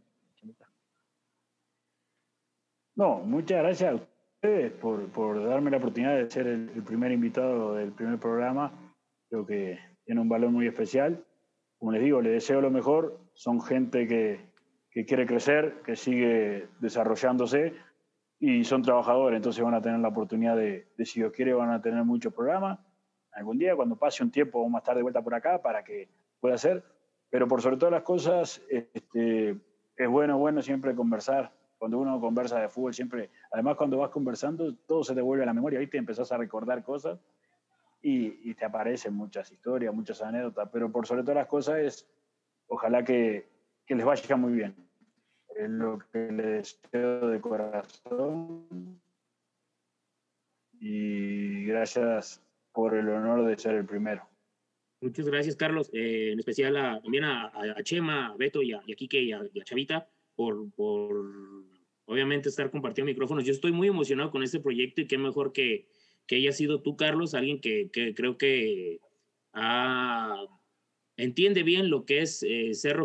S2: No, muchas gracias a ustedes por, por darme la oportunidad de ser el, el primer invitado del primer programa. Creo que tiene un valor muy especial. Como les digo, les deseo lo mejor. Son gente que, que quiere crecer, que sigue desarrollándose y son trabajadores, entonces van a tener la oportunidad de, de si Dios quiere, van a tener muchos programas. Algún día, cuando pase un tiempo, vamos a estar de vuelta por acá para que pueda ser. Pero por sobre todas las cosas, este, es bueno, bueno siempre conversar. Cuando uno conversa de fútbol, siempre, además cuando vas conversando, todo se te vuelve a la memoria, ¿viste? Empezás a recordar cosas y, y te aparecen muchas historias, muchas anécdotas, pero por sobre todas las cosas es, ojalá que, que les vaya muy bien. Es lo que les deseo de corazón y gracias por el honor de ser el primero.
S6: Muchas gracias, Carlos. Eh, en especial a- también a, a- Chema, a Beto y a, y a y a, y a Chavita por, por obviamente estar compartiendo micrófonos. Yo estoy muy emocionado con este proyecto y qué mejor que, que haya sido tú, Carlos, alguien que, que creo que ah, entiende bien lo que es eh, ser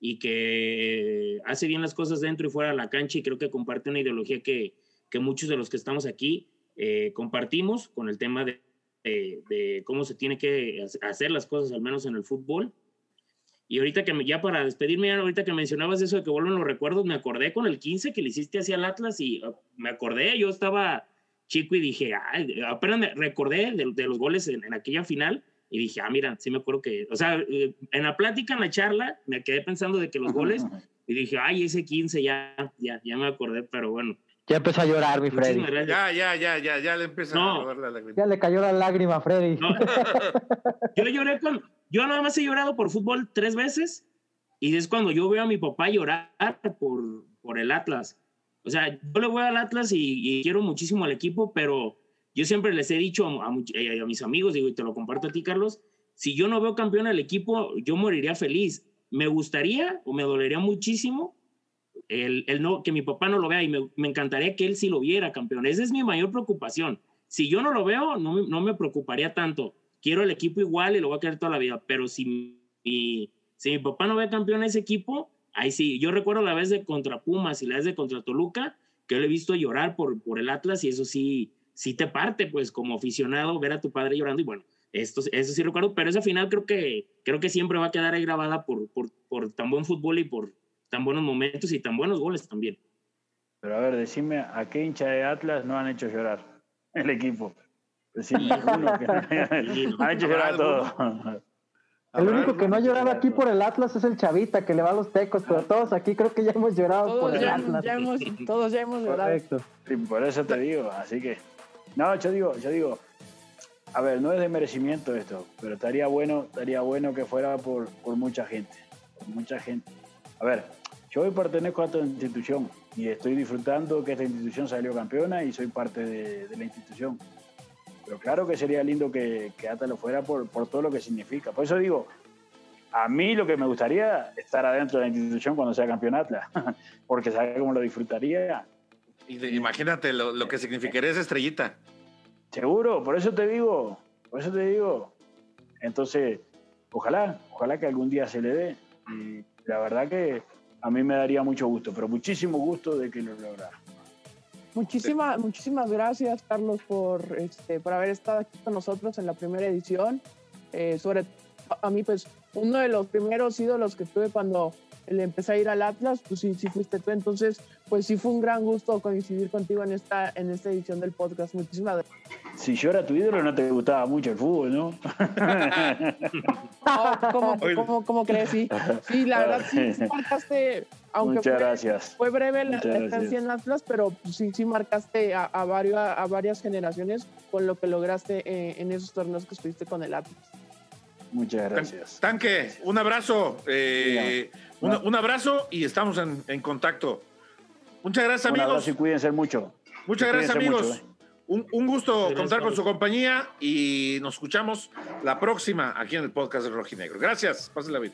S6: y que hace bien las cosas dentro y fuera de la cancha y creo que comparte una ideología que, que muchos de los que estamos aquí eh, compartimos con el tema de, de- cómo se tiene que hacer las cosas, al menos en el fútbol. Y ahorita que me, ya para despedirme, ahorita que mencionabas eso de que vuelven los recuerdos, me acordé con el 15 que le hiciste hacia el Atlas y uh, me acordé, yo estaba chico y dije, ay, apenas me recordé de, de los goles en, en aquella final y dije, ah, mira, sí me acuerdo que, o sea, eh, en la plática, en la charla, me quedé pensando de que los goles y dije, ay, ese 15 ya, ya, ya me acordé, pero bueno.
S3: Ya empezó a llorar, mi Freddy.
S1: Ya, ya, ya, ya, ya le empieza a llorar la lágrima.
S3: Ya le cayó la lágrima, Freddy. *laughs*
S6: yo lloré con. Yo nada más he llorado por fútbol tres veces. Y es cuando yo veo a mi papá llorar por, por el Atlas. O sea, yo le voy al Atlas y, quiero muchísimo al equipo, pero yo siempre les he dicho a, eh, a, mis amigos, digo, y te lo comparto a ti, Carlos, si yo no veo campeón al equipo, yo moriría feliz. Me gustaría o me dolería muchísimo el, el no, que mi papá no lo vea y me, me, encantaría que él sí lo viera campeón. Esa es mi mayor preocupación. Si yo no lo veo, no, no me preocuparía tanto. Quiero el equipo igual y lo voy a querer toda la vida, pero si mi, si mi papá no ve campeón ese equipo, ahí sí. Yo recuerdo la vez de contra Pumas y la vez de contra Toluca, que yo le he visto llorar por, por el Atlas y eso sí, sí te parte, pues como aficionado, ver a tu padre llorando y bueno, esto, eso sí recuerdo, pero esa final creo que, creo que siempre va a quedar ahí grabada por, por, por tan buen fútbol y por, tan buenos momentos y tan buenos goles también.
S2: Pero a ver, decime, ¿a qué hincha de Atlas no han hecho llorar el equipo? Decime *laughs* uno que han hecho llorar a todos.
S3: El único que no ha llorado aquí por el Atlas es el Chavita, que le va a los tecos, pero todos aquí creo que ya hemos llorado por el Atlas.
S5: todos ya hemos llorado.
S2: por eso te digo, así que. No, yo digo, yo digo, a ver, no es de merecimiento esto, pero estaría bueno, estaría bueno que fuera por, por mucha gente. Por mucha gente. A ver, yo hoy pertenezco a esta institución y estoy disfrutando que esta institución salió campeona y soy parte de, la institución. Pero claro que sería lindo que, que lo fuera por, por todo lo que significa. Por eso digo, a mí lo que me gustaría es estar adentro de la institución cuando sea campeón Atlas, *laughs* porque sabe cómo lo disfrutaría.
S1: Imagínate lo, lo, que significaría esa estrellita.
S2: Seguro, por eso te digo, por eso te digo. Entonces, ojalá, ojalá que algún día se le dé. Y la verdad que a mí me daría mucho gusto, pero muchísimo gusto de que lo lograra.
S5: Muchísimas, muchísimas gracias, Carlos, por, este, por haber estado aquí con nosotros en la primera edición. Eh, sobre a mí, pues, uno de los primeros ídolos que tuve cuando le empecé a ir al Atlas, pues sí, sí fuiste tú. Entonces, pues sí fue un gran gusto coincidir contigo en esta, en esta edición del podcast. Muchísimas gracias.
S2: Si yo era tu ídolo, no te gustaba mucho el fútbol, ¿no? *laughs*
S5: ¿cómo, cómo, crees? Sí, sí la verdad sí, *laughs* marcaste, aunque
S2: Muchas
S5: fue,
S2: gracias.
S5: fue breve la estancia en Atlas, pero sí, sí marcaste a, a, varios, a varias generaciones con lo que lograste eh, en esos torneos que estuviste con el Atlas.
S2: Muchas gracias.
S1: Tanque, un abrazo. Eh, un, abrazo y estamos en, contacto. Muchas gracias, amigos. Un abrazo
S2: y cuídense mucho.
S1: Muchas gracias, amigos. Eh. un, gusto contar con su compañía y nos escuchamos la próxima aquí en el podcast de Rojinegro. Gracias. Pásenla bien.